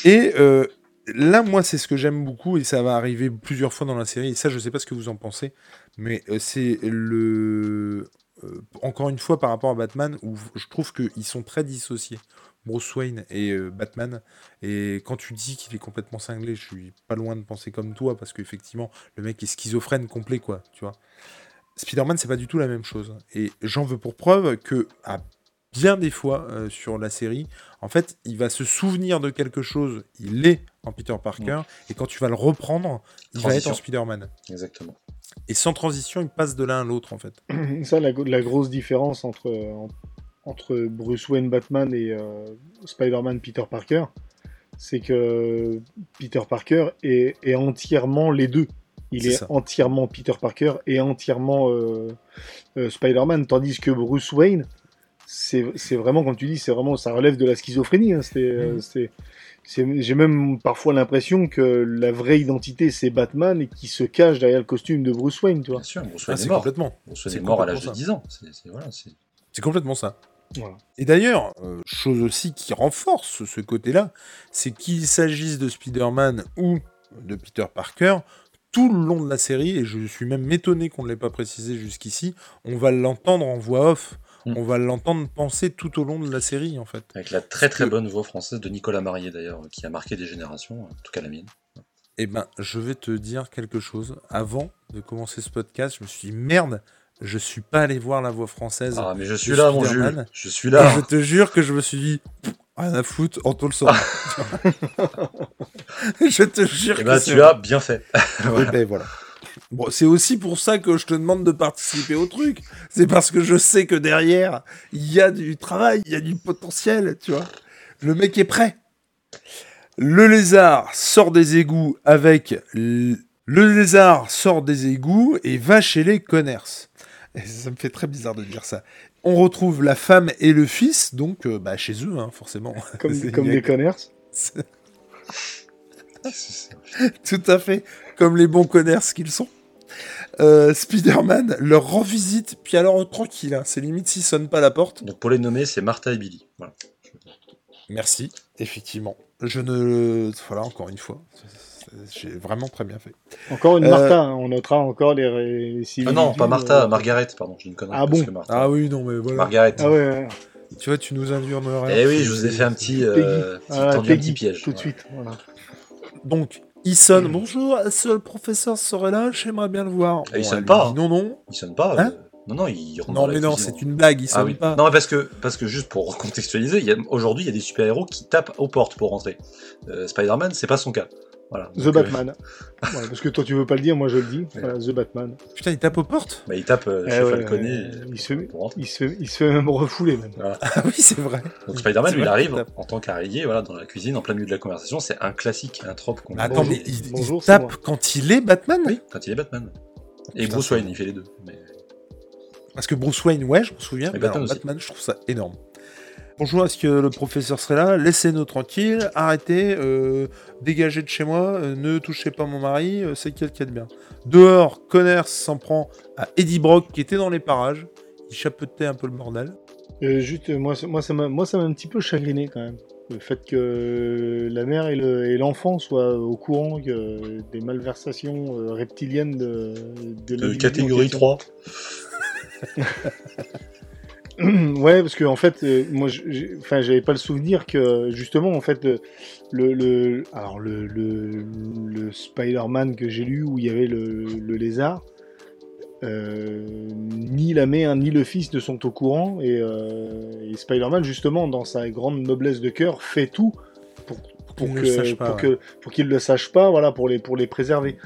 Et euh, là, moi, c'est ce que j'aime beaucoup, et ça va arriver plusieurs fois dans la série, et ça, je sais pas ce que vous en pensez, mais euh, c'est le euh, encore une fois par rapport à Batman, où je trouve qu'ils sont très dissociés. Bruce Wayne et euh, Batman. Et quand tu dis qu'il est complètement cinglé, je suis pas loin de penser comme toi, parce qu'effectivement, le mec est schizophrène complet, quoi, tu vois. Spider-Man, c'est pas du tout la même chose. Et j'en veux pour preuve que, à bien des fois sur la série, en fait, il va se souvenir de quelque chose, il est en Peter Parker, et quand tu vas le reprendre, il va être en Spider-Man. Exactement. Et sans transition, il passe de l'un à l'autre, en fait. Ça, la, la, grosse différence entre, entre Bruce Wayne Batman et euh, Spider-Man Peter Parker, c'est que Peter Parker est, est, entièrement les deux. Il est, entièrement Peter Parker et entièrement euh, euh, Spider-Man, tandis que Bruce Wayne, c'est vraiment, comme tu dis, c'est vraiment, ça relève de la schizophrénie. Hein. Mhm. J'ai même parfois l'impression que la vraie identité c'est Batman et qui se cache derrière le costume de Bruce Wayne, tu vois. Bien sûr, Bruce Wayne ah, est, mort. complètement. Bruce Wayne est, mort à l'âge de 10 ans. C'est complètement ça. Et d'ailleurs, euh, chose aussi qui renforce ce côté-là, c'est qu'il s'agisse de Spider-Man ou de Peter Parker, tout le long de la série, et je suis même étonné qu'on ne l'ait pas précisé jusqu'ici, on va l'entendre en voix off Mm. On va l'entendre penser tout au long de la série, en fait. Avec la très très bonne voix française de Nicolas Marié, d'ailleurs, qui a marqué des générations, en tout cas la mienne. Eh ben, je vais te dire quelque chose. Avant de commencer ce podcast, je me suis dit, merde, je suis pas allé voir la voix française. Ah, mais je suis là, mon Jules. Je suis là. je te jure que je me suis dit, rien à foutre, Anto le sort. je te jure eh ben, tu as bien fait. Eh ben, voilà. Bon, c'est aussi pour ça que je te demande de participer au truc. C'est parce que je sais que derrière, il y a du travail, il y a du potentiel, tu vois. Le mec est prêt. Le lézard sort des égouts avec... Le lézard sort des égouts et va chez les connards. ça me fait très bizarre de dire ça. On retrouve la femme et le fils, donc euh, bah, chez eux, hein, forcément. Comme, comme des connards Tout à fait, comme les bons connards qu'ils sont. Euh, Spider-Man leur rend visite, puis alors tranquille, hein, c'est limite s'ils sonnent pas la porte. Donc pour les nommer, c'est Martha et Billy. Merci, effectivement. Je ne. Voilà, encore une fois. J'ai vraiment très bien fait. Encore une euh, Martha, hein, on notera encore les. ah non, pas Martha, euh, Margaret, pardon, j'ai une connerie. Ah bon Ah oui, non, mais voilà. Margaret. Ah ouais, Tu vois, tu nous induis en erreur. Eh oui, je vous ai fait un petit, euh, ah, un petit piège. Tout de suite, voilà. Donc, il sonne. Hmm. Bonjour, ce le professeur serait là J'aimerais bien le voir. il sonne pas. non, non. Il sonne pas. Hein euh, non, non, il Non, mais non, c'est une blague, il ah sonne pas. Non, parce que, parce que juste pour contextualiser, aujourd'hui, il y a des super-héros qui tapent aux portes pour rentrer. Euh, Spider-Man, c'est pas son cas. The euh, Batman. parce que toi tu veux pas le dire, moi je le dis. The Batman. Putain, il tape aux portes? Bah, Il tape euh, eh chez Falconet. il, se, il, se, il, se, fait même refouler. Même. Ah oui, c'est vrai. Donc Spider-Man, il arrive en tant qu'araignée voilà, dans la cuisine, en plein milieu de la conversation. C'est un classique, un trope qu'on Attends, mais il, tape quand il est Batman? Oui, quand il est Batman. Et Bruce Wayne, il fait les deux. Mais... Parce que Bruce Wayne, ouais, je me souviens. Mais Batman, Batman, je trouve ça énorme. Bonjour, est-ce que le professeur serait là Laissez-nous tranquilles, arrêtez, euh, dégagez de chez moi, euh, ne touchez pas mon mari, euh, c'est quelqu'un de bien. Dehors, Connors s'en prend à Eddie Brock qui était dans les parages, il chapeautait un peu le bordel. juste, moi, moi, ça m'a, moi, ça m'a un petit peu chagriné quand même. Le fait que la mère et, l'enfant soient au courant des malversations reptiliennes de, de, de catégorie 3. ouais, parce que en fait, euh, moi, enfin, j'avais pas le souvenir que justement, en fait, le, le, alors le, le, Spider-Man que j'ai lu où il y avait le, lézard, euh, ni la mère ni le fils ne sont au courant et, euh, et Spider-Man justement dans sa grande noblesse de cœur fait tout pour, pour qu'ils ne que le sachent pas, pour ouais. que pour qu'ils le sachent pas voilà pour les pour les préserver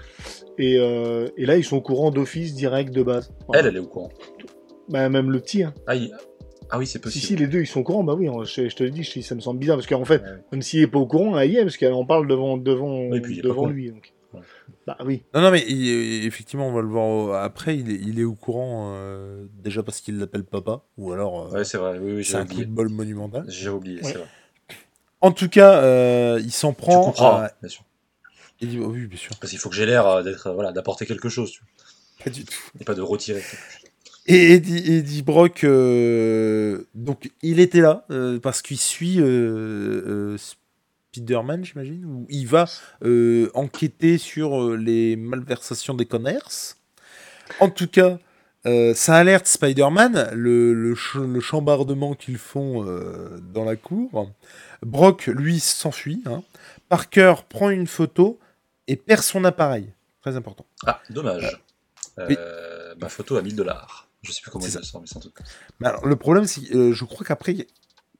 et, euh, et là ils sont au courant d'office direct de base Voilà. Elle, elle est au courant. Bah, même le petit hein. Ah, il- ah oui, c'est si possible. si les deux ils sont au courant bah oui je, je te le dis je- ça me semble bizarre parce qu'en fait Ouais. même s'il est pas au courant là, il y est parce qu'on parle devant devant Oui, puis il devant lui donc. Ouais. bah oui Non, non, mais il- effectivement, on va le voir après. Il est, il est au courant euh, déjà parce qu'il l'appelle papa, ou alors euh, Ouais, c'est vrai. Oui, oui, c'est un coup de bol monumental. J'ai oublié, Ouais. c'est vrai. En tout cas, euh, il s'en Tu prend. comprends, à- bien sûr. il dit, oh oui, bien sûr. Parce qu'il faut que j'ai l'air d'être, voilà, d'apporter quelque chose, tu vois. Pas du tout. Et pas de retirer. Et Eddie, Eddie Brock, euh, donc il était là euh, parce qu'il suit euh, Spider-Man, j'imagine, où il va enquêter sur les malversations des commerces. En tout cas, ça alerte Spider-Man, le, le, ch- le chambardement qu'ils font dans la cour. Brock, lui, s'enfuit. hein. Parker prend une photo et perd son appareil. Très important. Ah, dommage. Oui. Ma photo à 1000 dollars. Je sais plus comment il le sort, mais c'est un truc comme ça. Mais alors, le problème, c'est que euh, je crois qu'après,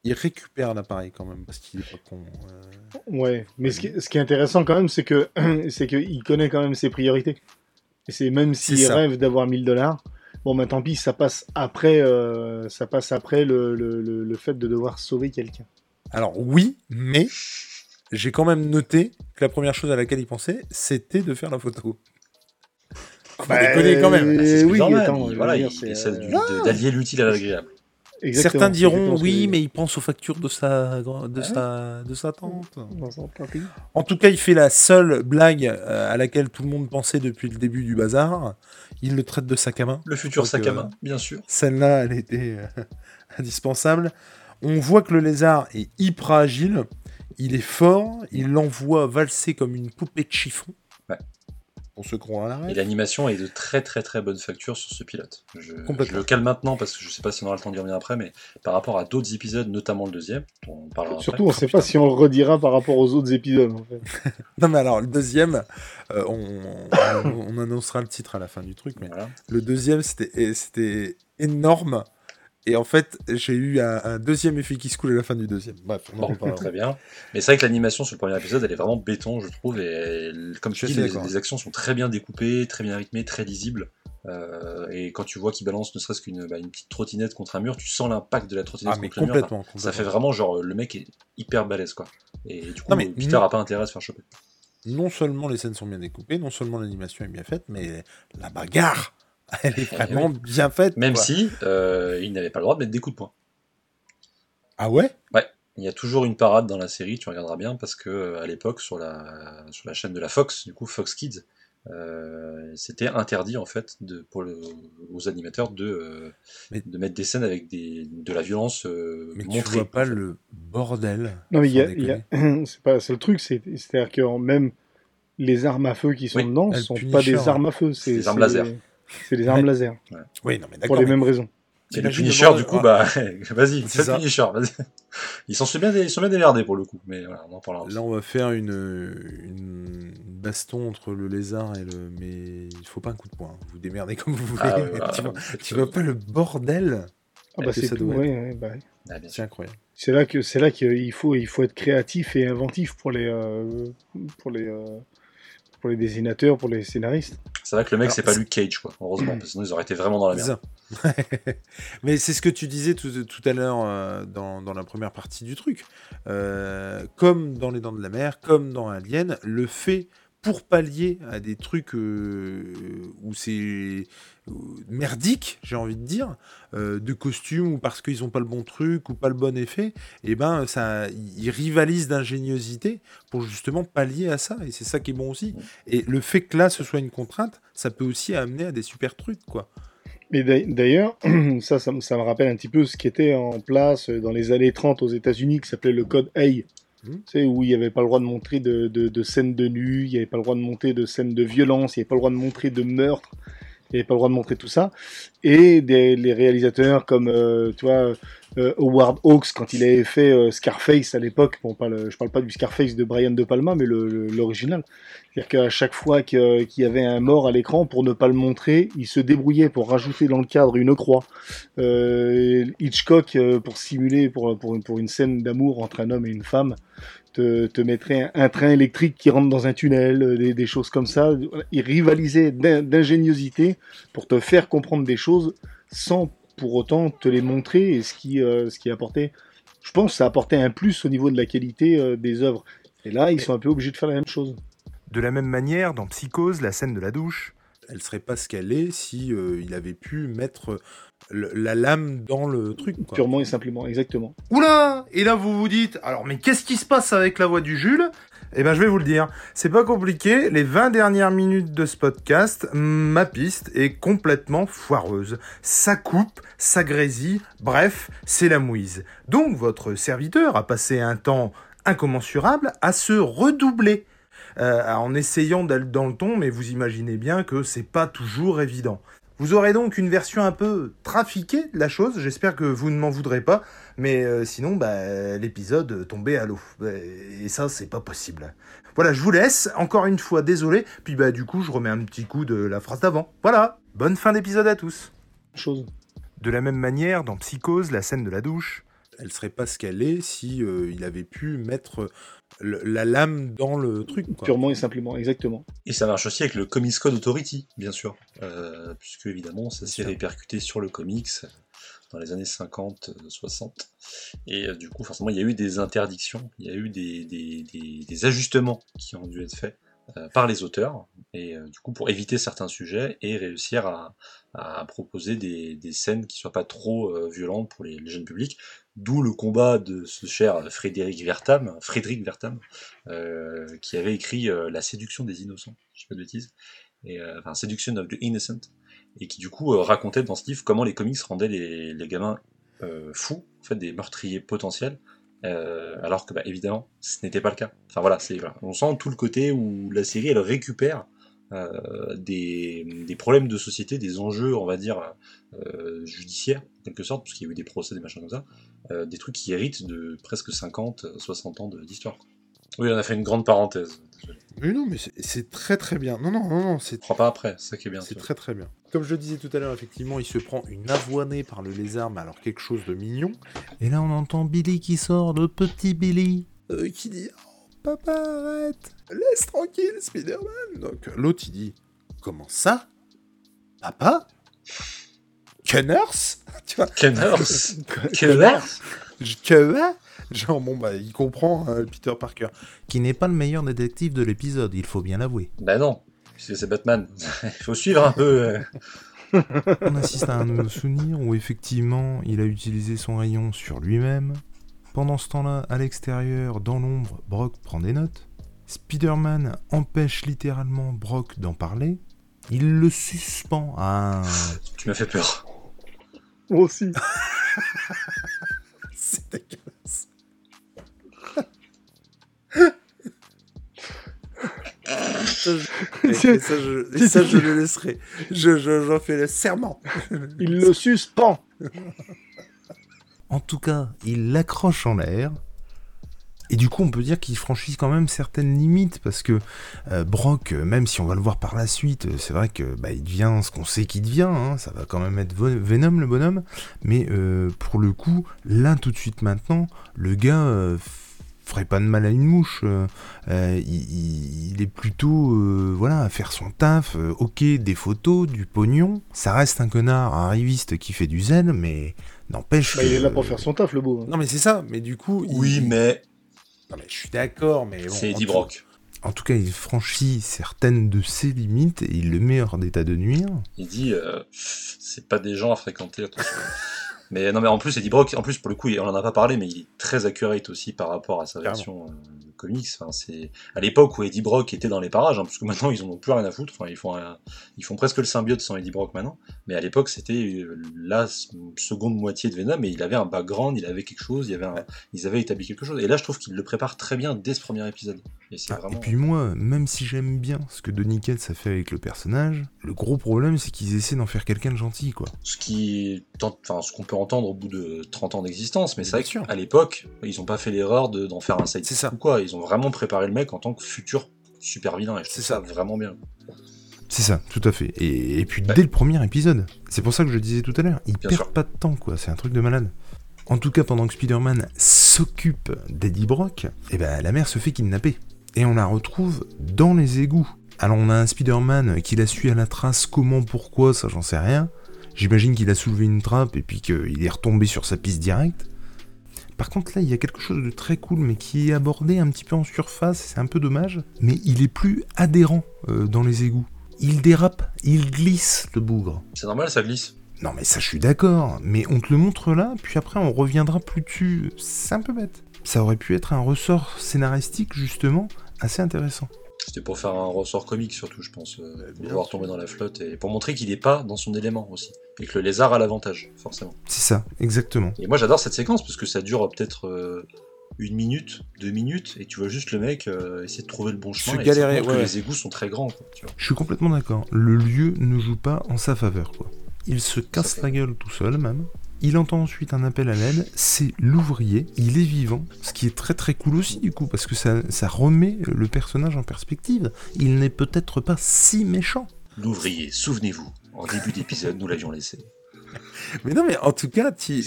il- récupère l'appareil quand même, parce qu'il est pas con. euh. Ouais, mais ce qui, ce qui est intéressant quand même, c'est que c'est qu'il connaît quand même ses priorités. Et c'est même s'il rêve d'avoir 1000 dollars, bon, bah tant pis, ça passe après, euh, ça passe après le, le, le, le fait de devoir sauver quelqu'un. Alors, oui, mais j'ai quand même noté que la première chose à laquelle il pensait, c'était de faire la photo. Faut Bah, déconner quand même. Ah, c'est oui, Spider-Man, attends, il, je veux voilà, dire, il essaie euh, d'allier l'utile à l'agréable. Exactement, Certains diront ce que oui, mais il pense aux factures de sa, de Ouais. sa, de sa tante. En tout cas, il fait la seule blague euh, à laquelle tout le monde pensait depuis le début du bazar. Il le traite de sac à main. Le futur sac à euh, main, bien sûr. Celle-là, elle était euh, indispensable. On voit que le lézard est hyper agile. Il est fort. Il l'envoie valser comme une poupée de chiffon. Pour ceux qui ont un Et l'animation est de très très très bonne facture sur ce pilote. Je, Complètement. je le cale maintenant parce que je sais pas si on aura le temps d'y revenir après, mais par rapport à d'autres épisodes, notamment le deuxième, dont on parlera Surtout, après. on ne sait pas si on le redira par rapport aux autres épisodes. En fait. Non, mais alors, le deuxième, euh, on, on- on annoncera le titre à la fin du truc. Mais Voilà. le deuxième, c'était c'était énorme. Et en fait, j'ai eu un, un deuxième effet qui se coule à la fin du deuxième. Bref, on en Bon, reparlera. très bien. Mais c'est vrai que l'animation sur le premier épisode, elle est vraiment béton, je trouve. Et elle- comme tu dis, les, les actions sont très bien découpées, très bien rythmées, très lisibles. Euh, et quand tu vois qu'il balance ne serait-ce qu'une bah, une petite trottinette contre un mur, tu sens l'impact de la trottinette Ah, contre le mur. Enfin, complètement. ça fait vraiment genre le mec est hyper balèze quoi. Et du coup, Non, mais- Peter a pas intérêt à se faire choper. non seulement les scènes sont bien découpées, non seulement l'animation est bien faite, mais la bagarre, elle est vraiment bien faite. Même quoi. si euh, il n'avait pas le droit de mettre des coups de poing. Ah ouais? Il y a toujours une parade dans la série, tu regarderas bien, parce que euh, à l'époque, sur la, sur la chaîne de la Fox, du coup Fox Kids, euh, c'était interdit en fait de, pour le, aux animateurs de, euh, Mais- de mettre des scènes avec des, de la violence euh, Mais tu montrée. vois pas le bordel. Non, mais il y a, y c'est pas c'est le truc, c'est- c'est-à-dire que même les armes à feu qui sont Oui, dedans ne sont pas des armes à feu, c'est des armes laser. C'est des armes Ouais. laser, Oui, non, mais pour d'accord. les mais mêmes raisons. Et le Punisher, du coup, Ah, bah, vas-y, C'est le. Punisher, vas-y. Ils s'en sont bien, ils sont bien démerdés pour le coup, mais voilà, on en parlera. aussi. Là, on va faire une, une baston entre le lézard et le. Mais il faut pas un coup de poing. Vous démerdez comme vous voulez. Ah, ouais, tu, vois, tu vois pas le bordel Ah bah c'est ouais, ouais, bah ouais. ah. C'est incroyable. C'est là que c'est là qu'il faut il faut être créatif et inventif pour les euh, pour les euh, pour les dessinateurs, pour les scénaristes. C'est vrai que le mec, c'est pas Luke Cage, quoi, heureusement, parce que sinon ils auraient été vraiment dans la merde. Mais c'est ce que tu disais tout, tout à l'heure euh, dans, dans la première partie du truc. Euh, comme dans Les Dents de la Mer, comme dans Alien, le fait, pour pallier à des trucs euh, où c'est euh, merdique, j'ai envie de dire, euh, de costumes ou parce qu'ils n'ont pas le bon truc ou pas le bon effet, et ben ça, ils rivalisent d'ingéniosité pour justement pallier à ça. Et c'est ça qui est bon aussi. Et le fait que là ce soit une contrainte, ça peut aussi amener à des super trucs, quoi. Mais d'a- d'ailleurs, ça, ça, ça me rappelle un petit peu ce qui était en place dans les années 30 aux États-Unis, qui s'appelait le code A. Tu sais, où il n'y avait pas le droit de montrer de, de, de scènes de nu, il n'y avait pas le droit de montrer de scènes de violence, il n'y avait pas le droit de montrer de meurtre, il n'y avait pas le droit de montrer tout ça. Et des, les réalisateurs comme, euh, tu vois, euh, Howard Hawks quand il avait fait euh, Scarface à l'époque. Bon, pas le, je parle pas du Scarface de Brian De Palma, mais l'original. C'est-à-dire qu'à chaque fois qu'il y avait un mort à l'écran, pour ne pas le montrer, il se débrouillait pour rajouter dans le cadre une croix. Euh, Hitchcock, euh, pour simuler, pour, pour, une scène d'amour entre un homme et une femme, te, te mettrait un, train électrique qui rentre dans un tunnel, euh, des, des choses comme ça. Il rivalisait d'in- d'ingéniosité pour te faire comprendre des choses sans pour autant te les montrer et ce qui, euh, ce qui apportait, je pense, ça apportait un plus au niveau de la qualité euh, des œuvres. Et là, ils sont un peu obligés de faire la même chose. De la même manière, dans Psychose, la scène de la douche, Elle serait pas ce qu'elle est si euh, il avait pu mettre le- la lame dans le truc. Quoi. Purement et simplement, exactement. Oula Et là, vous vous dites, alors, mais qu'est-ce qui se passe avec la voix du Jules? Eh ben, je vais vous le dire. C'est pas compliqué. Les 20 dernières minutes de ce podcast, ma piste est complètement foireuse. Ça coupe, ça grésille. Bref, c'est la mouise. Donc, votre serviteur a passé un temps incommensurable à se redoubler. Euh, en essayant d'aller dans le ton, mais vous imaginez bien que c'est pas toujours évident. Vous aurez donc une version un peu trafiquée de la chose, j'espère que vous ne m'en voudrez pas, mais euh, sinon, bah, l'épisode tombait à l'eau. Et ça, c'est pas possible. Voilà, je vous laisse, encore une fois, désolé, puis bah du coup, je remets un petit coup de la phrase d'avant. Voilà, bonne fin d'épisode à tous. Chose. De la même manière, dans Psychose, la scène de la douche, Elle serait pas ce qu'elle est si euh, il avait pu mettre le- la lame dans le truc. Quoi. Purement et simplement, exactement. Et ça marche aussi avec le Comics Code Authority, bien sûr, euh, puisque évidemment ça s'est répercuté sur le comics dans les années 50-60. Et euh, du coup, forcément, il y a eu des interdictions, il y a eu des, des- des- des ajustements qui ont dû être faits euh, par les auteurs, et euh, du coup pour éviter certains sujets et réussir à, à proposer des, des scènes qui soient pas trop euh, violentes pour les, les jeunes publics. D'où le combat de ce cher Frédéric Vertam, Frédéric Vertam, euh, qui avait écrit euh, La séduction des innocents, je dis pas de bêtises, et, euh, enfin of the Innocent, et qui du coup racontait dans ce livre comment les comics rendaient les, les gamins fous, en fait des meurtriers potentiels, alors que bah, évidemment ce n'était pas le cas. Enfin voilà, c'est on sent tout le côté où la série elle récupère des, des problèmes de société, des enjeux, on va dire, euh, judiciaires, en quelque sorte, parce qu'il y a eu des procès, des machins comme ça, euh, des trucs qui héritent de presque 50, 60 ans d'histoire. Oui, on a fait une grande parenthèse. Mais non, mais c'est- très très bien. Non, non, non, non, c'est pas après, c'est ça qui est bien. C'est très très bien. Comme je le disais tout à l'heure, effectivement, il se prend une avoinée par le lézard, mais alors quelque chose de mignon. et là on entend Billy qui sort, le petit Billy. euh, qui dit Oh, Papa, arrête Laisse tranquille, Spider-Man Donc l'autre, il dit Comment ça? Papa? Cunners Tu vois? Kenners Kenners Que Genre, bon, bah, il comprend euh, Peter Parker. Qui n'est pas le meilleur détective de l'épisode, il faut bien l'avouer. Bah non, puisque c'est Batman. Il faut suivre un peu. euh. On assiste à un souvenir où effectivement il a utilisé son rayon sur lui-même. Pendant ce temps-là, à l'extérieur, dans l'ombre, Brock prend des notes. Spider-Man empêche littéralement Brock d'en parler. Il le suspend à un... Tu m'as fait peur. Moi aussi. C'est dégueulasse. Ça, je- et- ça, je, et ça, je le laisserai. Je, je- j'en fais le serment. Il le suspend. En tout cas, il l'accroche en l'air. Et du coup, on peut dire qu'il franchit quand même certaines limites parce que euh, Brock, euh, même si on va le voir par la suite, euh, c'est vrai que bah, il devient ce qu'on sait qu'il devient. hein, ça va quand même être Ven- Venom le bonhomme. Mais euh, pour le coup, là tout de suite maintenant, le gars euh, ferait pas de mal à une mouche. euh, euh, il, il- est plutôt euh, voilà à faire son taf. euh, ok, des photos, du pognon. Ça reste un connard, un riviste qui fait du zèle, mais n'empêche. Bah, il est là pour faire son taf, le beau. hein. Non, mais c'est ça. Mais du coup. il- Oui, mais Non, mais je suis d'accord, mais bon. c'est Eddie Brock. En tout cas, il franchit certaines de ses limites et il le met hors d'état de nuire. Il dit, euh, c'est pas des gens à fréquenter. attention. mais non, mais en plus, Eddie Brock, en plus, pour le coup, on en a pas parlé, mais il est très accurate aussi par rapport à sa version euh, comics. Enfin, c'est à l'époque où Eddie Brock était dans les parages, hein, parce que maintenant ils en ont plus rien à foutre. Enfin, ils font ils font presque le symbiote sans Eddie Brock maintenant. Mais à l'époque, c'était euh, la seconde moitié de Venom et il avait un background, il avait quelque chose, il avait ils avaient établi quelque chose. Et là, je trouve qu'il le prépare très bien dès ce premier épisode. Et, ah, et puis moi, même si j'aime bien ce que Donny Cates a fait avec le personnage, le gros problème c'est qu'ils essaient d'en faire quelqu'un de gentil, quoi. Ce qui, enfin, ce qu'on peut entendre au bout de 30 ans d'existence, mais c'est vrai qu'à l'époque, ils ont pas fait l'erreur d'en faire un side. Ou quoi, ils ont vraiment préparé le mec en tant que futur super vilain. Et je trouve ça vraiment bien. C'est ça, tout à fait. Et, puis dès le premier épisode, c'est pour ça que je disais tout à l'heure, il perd pas de temps, quoi. C'est un truc de malade. En tout cas, pendant que Spider-Man s'occupe d'Eddie Brock, eh ben, la mère se fait kidnapper. Et on la retrouve dans les égouts. Alors on a un Spider-Man qui la suit à la trace, comment, pourquoi, ça j'en sais rien. J'imagine qu'il a soulevé une trappe et puis qu'il est retombé sur sa piste directe. Par contre là, il y a quelque chose de très cool mais qui est abordé un petit peu en surface, c'est un peu dommage, mais il est plus adhérent euh, dans les égouts. Il dérape, il glisse le bougre. C'est normal, ça glisse. Non mais ça je suis d'accord, mais on te le montre là, puis après on reviendra plus dessus. C'est un peu bête. Ça aurait pu être un ressort scénaristique justement assez intéressant. C'était pour faire un ressort comique surtout, je pense, euh, pour voir tomber dans la flotte et pour montrer qu'il n'est pas dans son élément aussi. Et que le lézard a l'avantage, forcément. C'est ça, exactement. Et moi j'adore cette séquence parce que ça dure peut-être euh, une minute, deux minutes, et tu vois juste le mec euh, essayer de trouver le bon chemin. Se galérer, que les égouts sont très grands. Je suis complètement d'accord. Le lieu ne joue pas en sa faveur, quoi. Il se casse la gueule tout seul, même. Il entend ensuite un appel à l'aide, c'est l'ouvrier, il est vivant, ce qui est très très cool aussi du coup, parce que ça, ça remet le personnage en perspective. Il n'est peut-être pas si méchant. L'ouvrier, souvenez-vous, en début d'épisode, nous l'avions laissé. Mais non, mais en tout cas, tu,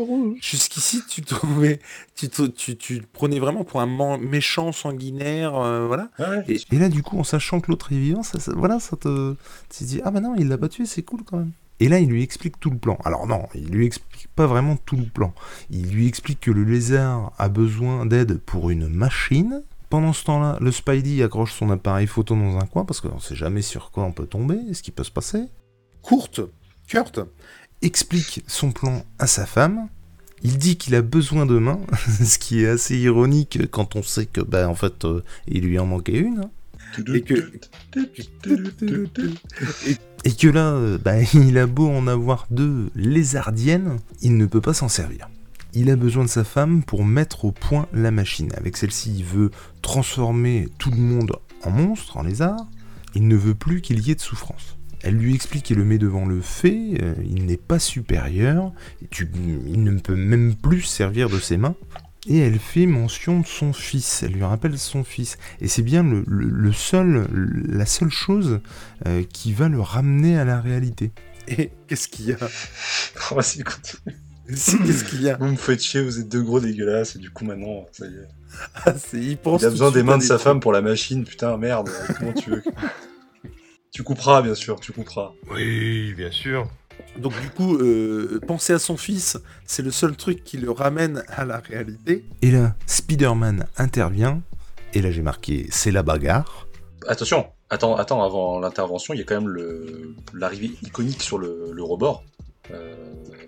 rouges. jusqu'ici, tu trouvais, tu, tu, tu, prenais vraiment pour un méchant sanguinaire, euh, voilà. et, là, du coup, en sachant que l'autre est vivant, ça, voilà, ça te, tu te dis, ah bah non, il l'a pas tué, c'est cool quand même. Et là, il lui explique tout le plan. Alors non, il lui explique pas vraiment tout le plan. Il lui explique que le lézard a besoin d'aide pour une machine. Pendant ce temps-là, le Spidey accroche son appareil photo dans un coin parce qu'on ne sait jamais sur quoi on peut tomber, ce qui peut se passer. Kurt, Kurt explique son plan à sa femme. Il dit qu'il a besoin de mains, ce qui est assez ironique quand on sait que, ben, en fait, euh, il lui en manquait une. Et que, et que là, euh, bah, il a beau en avoir deux lézardiennes, il ne peut pas s'en servir. Il a besoin de sa femme pour mettre au point la machine. Avec celle-ci, il veut transformer tout le monde en monstre, en lézard. Il ne veut plus qu'il y ait de souffrance. Elle lui explique et le met devant le fait, euh, il n'est pas supérieur, il ne peut même plus servir de ses mains et elle fait mention de son fils, elle lui rappelle son fils. Et c'est bien le, seul, la seule chose euh, qui va le ramener à la réalité. Et qu'est-ce qu'il y a? On va essayer de continuer. Qu'est-ce qu'il y a? Vous me faites chier, vous êtes deux gros dégueulasses, et du coup maintenant, ça y est. Ah, il, pense il a besoin des mains de sa femme pour la machine, putain, merde, comment tu veux Tu couperas, bien sûr, tu couperas. Oui, bien sûr. Donc du coup, euh, penser à son fils, c'est le seul truc qui le ramène à la réalité. Et là, Spider-Man intervient, et là j'ai marqué c'est la bagarre. Attention, attends, attends, avant l'intervention, il y a quand même l'arrivée iconique sur le, le rebord. Euh,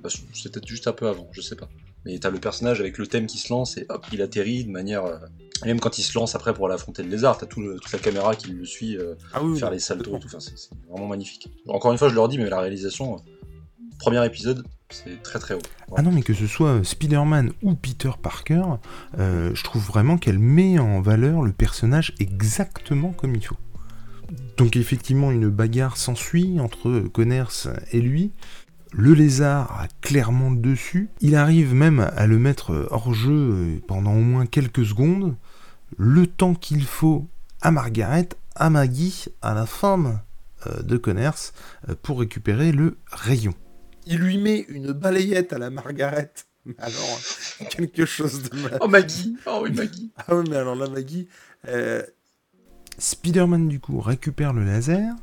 bah, c'est peut-être juste un peu avant, je sais pas. Mais t'as le personnage avec le thème qui se lance et hop, il atterrit de manière. Euh, même quand il se lance après pour aller affronter le lézard, t'as tout toute la caméra qui le suit ah faire les saltos, tout. Enfin, c'est vraiment magnifique. Encore une fois, je leur dis, mais la réalisation, premier épisode, c'est très très haut. Ah non, mais que ce soit Spider-Man ou Peter Parker, euh, je trouve vraiment qu'elle met en valeur le personnage exactement comme il faut. Donc effectivement, une bagarre s'ensuit entre Connors et lui. Le lézard a clairement le dessus. Il arrive même à le mettre hors jeu pendant au moins quelques secondes. Le temps qu'il faut à Margaret, à Maggie, à la femme euh, de Connors, euh, pour récupérer le rayon il lui met une balayette à la Margaret. Alors, quelque chose de mal. Oh, Maggie Oh oui, Maggie Ah oui, mais alors la Maggie... Euh... Spider-Man, du coup, récupère le laser.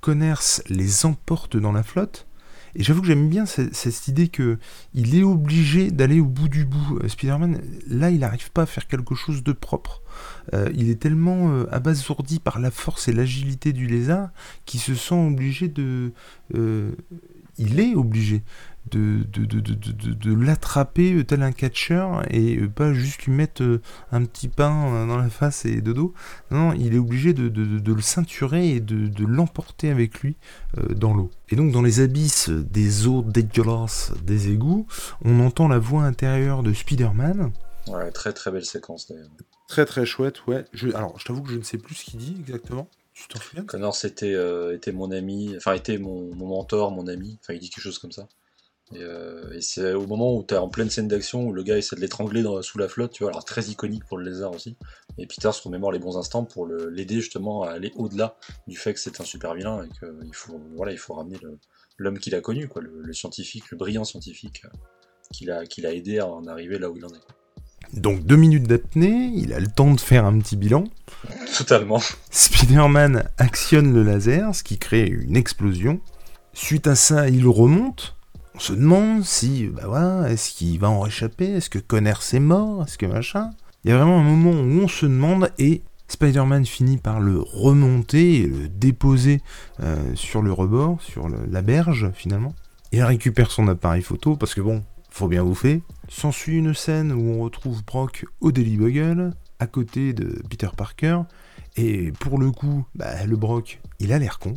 Connors les emporte dans la flotte. Et j'avoue que j'aime bien cette, idée que il est obligé d'aller au bout du bout. Euh, Spider-Man, là, il n'arrive pas à faire quelque chose de propre. Euh, il est tellement euh, abasourdi par la force et l'agilité du lézard qu'il se sent obligé de il est obligé de, de, de, de, de l'attraper tel un catcheur et pas juste lui mettre un petit pain dans la face et de dos. Non, il est obligé de, le ceinturer et de, l'emporter avec lui dans l'eau. Et donc dans les abysses des eaux dégueulasses des égouts, on entend la voix intérieure de Spider-Man. Ouais, très très belle séquence d'ailleurs. Très très chouette, ouais. Je, alors, je t'avoue que je ne sais plus ce qu'il dit exactement. Tu t'en euh, était mon ami, enfin, était mon, mentor, mon ami. Enfin, il dit quelque chose comme ça. Et, euh, c'est au moment où tu es en pleine scène d'action où le gars essaie de l'étrangler sous la flotte, tu vois, alors très iconique pour le lézard aussi. Et Peter se remémore les bons instants pour l'aider justement à aller au-delà du fait que c'est un super vilain et qu'il faut, voilà, il faut ramener l'homme qu'il a connu, quoi, le, scientifique, le brillant scientifique euh, qu'il a, qu'il a aidé à en arriver là où il en est. Donc deux minutes d'apnée, il a le temps de faire un petit bilan. Totalement. Spider-Man actionne le laser, ce qui crée une explosion. Suite à ça, il remonte. On se demande si, bah voilà, est-ce qu'il va en réchapper? Est-ce que Conner est mort? Est-ce que machin? Il y a vraiment un moment où on se demande et Spider-Man finit par le remonter et le déposer euh, sur le rebord, sur la berge finalement. Il récupère son appareil photo parce que bon, faut bien bouffer. S'ensuit une scène où on retrouve Brock au Daily Bugle, à côté de Peter Parker, et pour le coup, bah, le Brock, il a l'air con.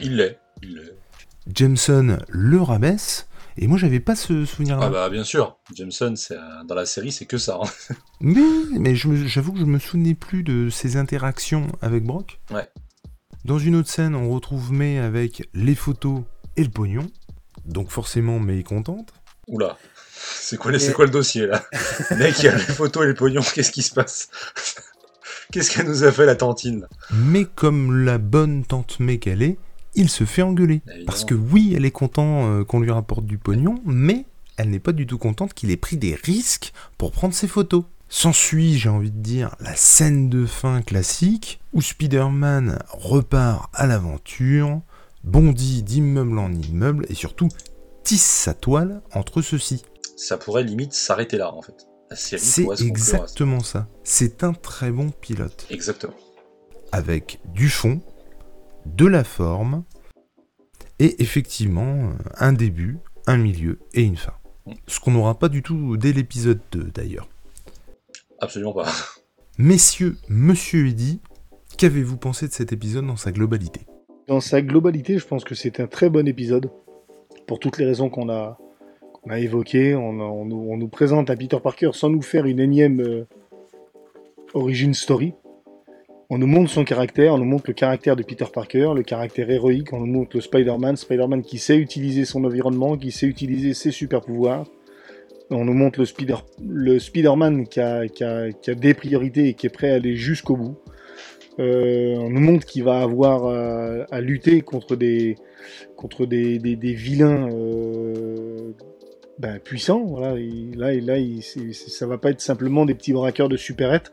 Il l'est, il l'est. Jameson le rabaisse, et moi j'avais pas ce souvenir-là. Ah bah bien sûr, Jameson, dans la série, c'est que ça. Hein. mais mais j'avoue que je me souvenais plus de ses interactions avec Brock. Ouais. Dans une autre scène, on retrouve May avec les photos et le pognon. Donc forcément, May est contente. Oula, c'est quoi, quoi le dossier là Mec, il y a les photos et les pognons, qu'est-ce qui se passe Qu'est-ce qu'elle nous a fait la tantine Mais comme la bonne tante May qu'elle est, il se fait engueuler. Parce que oui, elle est contente euh, qu'on lui rapporte du pognon, mais elle n'est pas du tout contente qu'il ait pris des risques pour prendre ses photos. S'ensuit, j'ai envie de dire, la scène de fin classique où Spider-Man repart à l'aventure, bondit d'immeuble en immeuble et surtout tisse sa toile entre ceux-ci. Ça pourrait limite s'arrêter là, en fait. C'est exactement ça. C'est un très bon pilote. Exactement. Avec du fond, de la forme, et effectivement un début, un milieu et une fin. Mm. Ce qu'on n'aura pas du tout dès l'épisode 2 d'ailleurs. Absolument pas. Messieurs, monsieur Eddy, qu'avez-vous pensé de cet épisode dans sa globalité? Dans sa globalité, je pense que c'est un très bon épisode pour toutes les raisons qu'on a, a évoquées. On, nous présente un Peter Parker sans nous faire une énième euh, origin story. On nous montre son caractère, on nous montre le caractère de Peter Parker, le caractère héroïque, on nous montre le Spider-Man, Spider-Man qui sait utiliser son environnement, qui sait utiliser ses super pouvoirs. On nous montre le, Spider, le Spider-Man qui a, des priorités et qui est prêt à aller jusqu'au bout. Euh, on nous montre qu'il va avoir à, lutter contre des, contre des, des, vilains euh, ben, puissants. Voilà. là, là il, ça va pas être simplement des petits braqueurs de supérettes.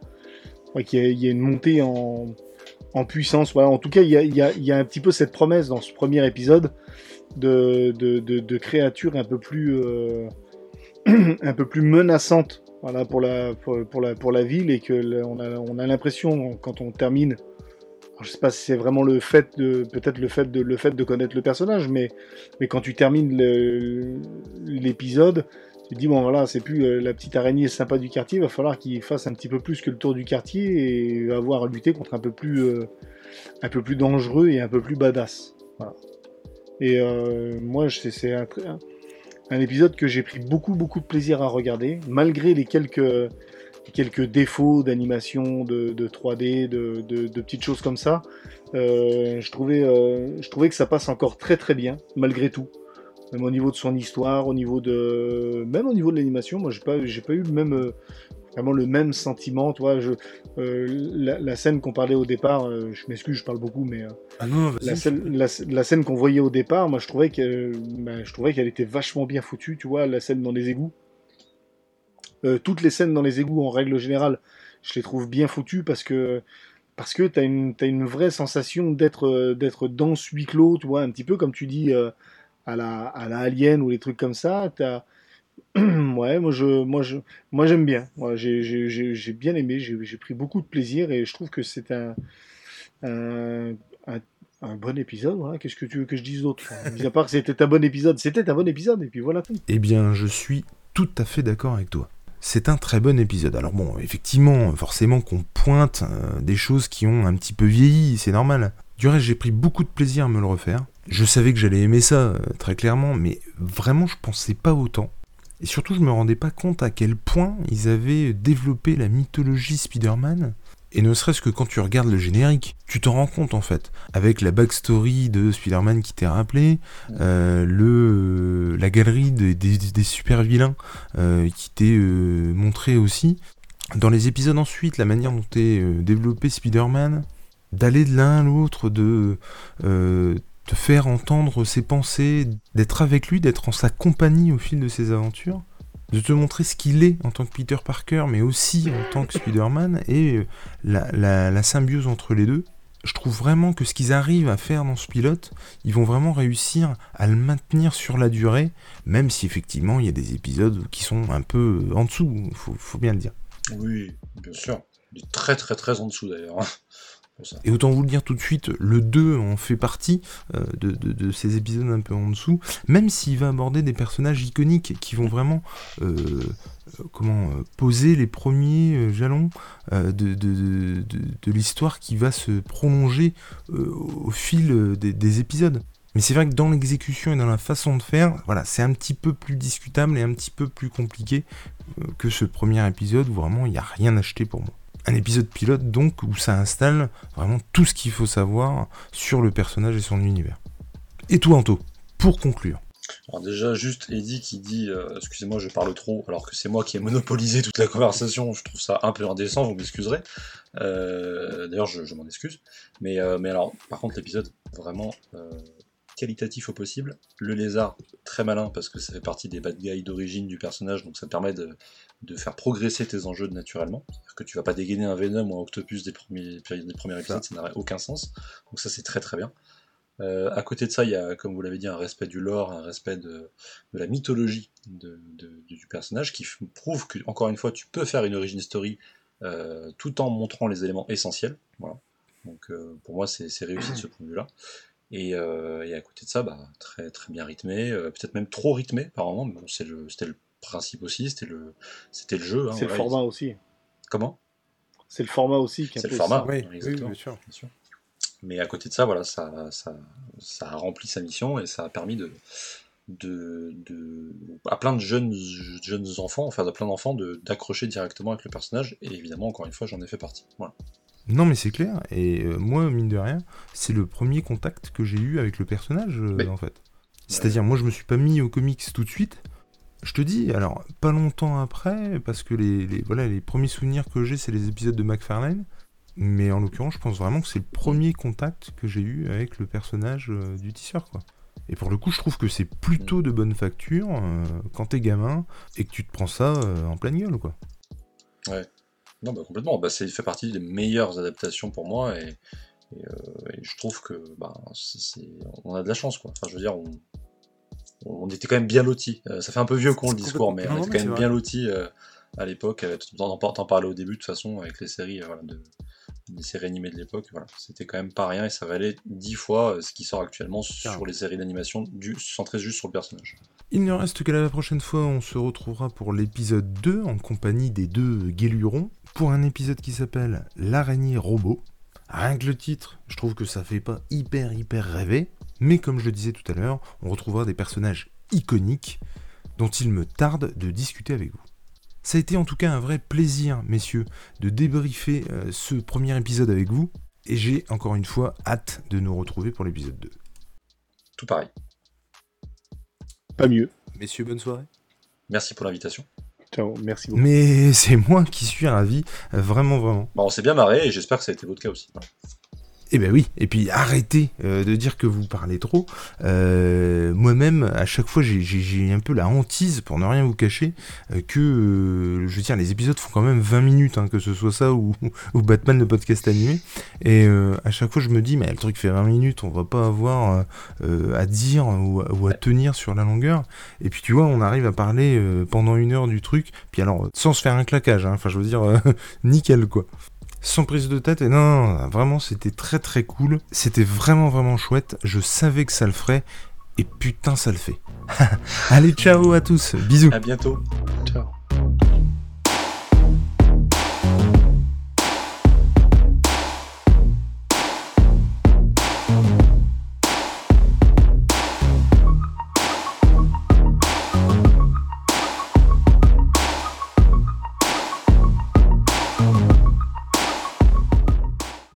Il y, a une montée en, en puissance. En tout cas, il y, a, un petit peu cette promesse dans ce premier épisode de, de, de, créatures un peu plus, euh, un peu plus menaçantes voilà, pour, la, pour, la, pour la ville et que on a, on a l'impression quand on termine, je sais pas si c'est vraiment le fait de peut-être le fait de le fait de connaître le personnage, mais mais quand tu termines l'épisode, tu te dis bon voilà c'est plus euh, la petite araignée sympa du quartier, il va falloir qu'il fasse un petit peu plus que le tour du quartier et avoir à lutter contre un peu plus euh, un peu plus dangereux et un peu plus badass. Et euh, moi c'est un épisode que j'ai pris beaucoup beaucoup de plaisir à regarder, malgré les quelques, quelques défauts d'animation, de, 3D, de, petites choses comme ça. Euh, je, trouvais, euh, je trouvais que ça passe encore très très bien, malgré tout. Même au niveau de son histoire, au niveau de, même au niveau de l'animation, moi j'ai pas, j'ai pas eu le même, euh, vraiment le même sentiment. Toi, je, la, scène qu'on parlait au départ, je m'excuse, je parle beaucoup, mais ah non, la, scène, la, scène qu'on voyait au départ, moi je trouvais bah, je trouvais qu'elle était vachement bien foutue. Tu vois, la scène dans les égouts. Toutes les scènes dans les égouts, en règle générale, je les trouve bien foutues parce que parce que t'as une as une vraie sensation d'être d'être dans ce huis clos, tu vois, un petit peu comme tu dis à la à la Alien ou les trucs comme ça. T'as ouais, moi je, moi je, moi j'aime bien. Moi, j'ai bien aimé, j'ai pris beaucoup de plaisir et je trouve que c'est un, un, un bon épisode, voilà. Qu'est-ce que tu veux que je dise d'autre? À part que c'était un bon épisode, c'était un bon épisode, et puis voilà. Eh bien, je suis tout à fait d'accord avec toi. C'est un très bon épisode. Alors bon, effectivement, forcément qu'on pointe euh, des choses qui ont un petit peu vieilli, c'est normal. Du reste, j'ai pris beaucoup de plaisir à me le refaire. Je savais que j'allais aimer ça, euh, très clairement, mais vraiment, je pensais pas autant. Et surtout, je me rendais pas compte à quel point ils avaient développé la mythologie Spider-Man et ne serait-ce que quand tu regardes le générique, tu t'en rends compte en fait. Avec la backstory de Spider-Man qui t'est rappelé, euh, le, la galerie des, super vilains euh, qui t'est euh, montré aussi. Dans les épisodes ensuite, la manière dont t'es développé Spider-Man, d'aller de l'un à l'autre, de te faire entendre ses pensées, d'être avec lui, d'être en sa compagnie au fil de ses aventures de te montrer ce qu'il est en tant que Peter Parker, mais aussi en tant que Spider-Man, et euh, la, symbiose entre les deux. Je trouve vraiment que ce qu'ils arrivent à faire dans ce pilote, ils vont vraiment réussir à le maintenir sur la durée, même si effectivement il y a des épisodes qui sont un peu en dessous, il faut, bien le dire. Oui, bien sûr. Très très très en dessous d'ailleurs. Et autant vous le dire tout de suite, le 2 en fait partie euh, de, ces épisodes un peu en dessous, même s'il va aborder des personnages iconiques qui vont vraiment euh, euh, poser les premiers jalons de, l'histoire qui va se prolonger au fil des, épisodes. Mais c'est vrai que dans l'exécution et dans la façon de faire, voilà, c'est un petit peu plus discutable et un petit peu plus compliqué que ce premier épisode où vraiment il n'y a rien acheté pour moi un épisode pilote donc où ça installe vraiment tout ce qu'il faut savoir sur le personnage et son univers. Et tout Anto, pour conclure. Alors déjà juste Eddie qui dit euh, excusez-moi je parle trop alors que c'est moi qui ai monopolisé toute la conversation, je trouve ça un peu indécent, vous m'excuserez. Euh, d'ailleurs je, m'en excuse. Euh, mais alors par contre l'épisode vraiment qualitatif au possible. Le lézard, très malin parce que ça fait partie des bad guys d'origine du personnage, donc ça permet de, de faire progresser tes enjeux naturellement. C'est-à-dire que tu vas pas dégainer un Venom ou un Octopus des premiers, des premiers épisodes, ça n'aurait aucun sens. Donc ça c'est très très bien. Euh, à côté de ça, il y a, comme vous l'avez dit, un respect du lore, un respect de, la mythologie du personnage, qui prouve que, encore une fois, tu peux faire une origin story euh, tout en montrant les éléments essentiels. Voilà. Donc euh, pour moi, c'est réussi de ce point de vue-là. Et, à côté de ça, bah, très, très bien rythmé, peut-être même trop rythmé, apparemment, mais bon, c'était le principe aussi, c'était le, c'était le jeu. Hein, c'est le format aussi. Comment? C'est le format aussi qui C'est le format, oui, bien, sûr. Mais à côté de ça, voilà, ça, ça, ça, a rempli sa mission et ça a permis de, de, de à plein de jeunes, jeunes enfants, enfin à plein d'enfants, d'accrocher directement avec le personnage. Et évidemment, encore une fois, j'en ai fait partie. Voilà. Non, mais c'est clair. Et euh, moi, mine de rien, c'est le premier contact que j'ai eu avec le personnage, euh, en fait. C'est-à-dire, moi, je me suis pas mis aux comics tout de suite je te dis, alors, pas longtemps après, parce que les, voilà, les premiers souvenirs que j'ai, c'est les épisodes de McFarlane. Mais en l'occurrence, je pense vraiment que c'est le premier contact que j'ai eu avec le personnage euh, du tisseur, quoi. Et pour le coup, je trouve que c'est plutôt de bonne facture quand t'es gamin et que tu te prends ça en pleine gueule, quoi. Ouais. Non, bah complètement. Bah, ça fait partie des meilleures adaptations pour moi et, je trouve que bah, on a de la chance, quoi. Enfin, je veux dire, on, on était quand même bien lotis. Euh, ça fait un peu vieux con le discours, mais on était quand même bien lotis euh, à l'époque. Euh, t'en parlais au début de toute façon avec les séries, de, les séries animées de l'époque. Voilà, c'était quand même pas rien et ça valait dix fois ce qui sort actuellement sur les séries d'animation centrées juste sur le personnage. Il ne reste qu'à la prochaine fois, on se retrouvera pour l'épisode 2 en compagnie des deux Guélurons pour un épisode qui s'appelle L'araignée robot. Rien que le titre, je trouve que ça fait pas hyper hyper rêver. Mais comme je le disais tout à l'heure, on retrouvera des personnages iconiques dont il me tarde de discuter avec vous. Ça a été en tout cas un vrai plaisir, messieurs, de débriefer euh, ce premier épisode avec vous, et j'ai encore une fois hâte de nous retrouver pour l'épisode 2. Tout pareil. Pas mieux. Messieurs, bonne soirée. Merci pour l'invitation. Ciao, merci beaucoup. Mais c'est moi qui suis ravi, vraiment, vraiment. Bon, on s'est bien marré et j'espère que ça a été votre cas aussi. Eh ben oui, et puis arrêtez euh, de dire que vous parlez trop. Euh, moi-même, à chaque fois, j'ai un peu la hantise, pour ne rien vous cacher, euh, que, je veux dire, les épisodes font quand même 20 minutes, hein, que ce soit ça ou, ou, Batman, le podcast animé. Et à chaque fois, je me dis, mais le truc fait 20 minutes, on va pas avoir à dire ou, à tenir sur la longueur. Et puis tu vois, on arrive à parler pendant une heure du truc, puis alors, sans se faire un claquage, hein, enfin je veux dire, nickel quoi. Sans prise de tête. Et non, vraiment, c'était très très cool. C'était vraiment vraiment chouette. Je savais que ça le ferait. Et putain, ça le fait. Allez, ciao à tous. Bisous. À bientôt. Ciao.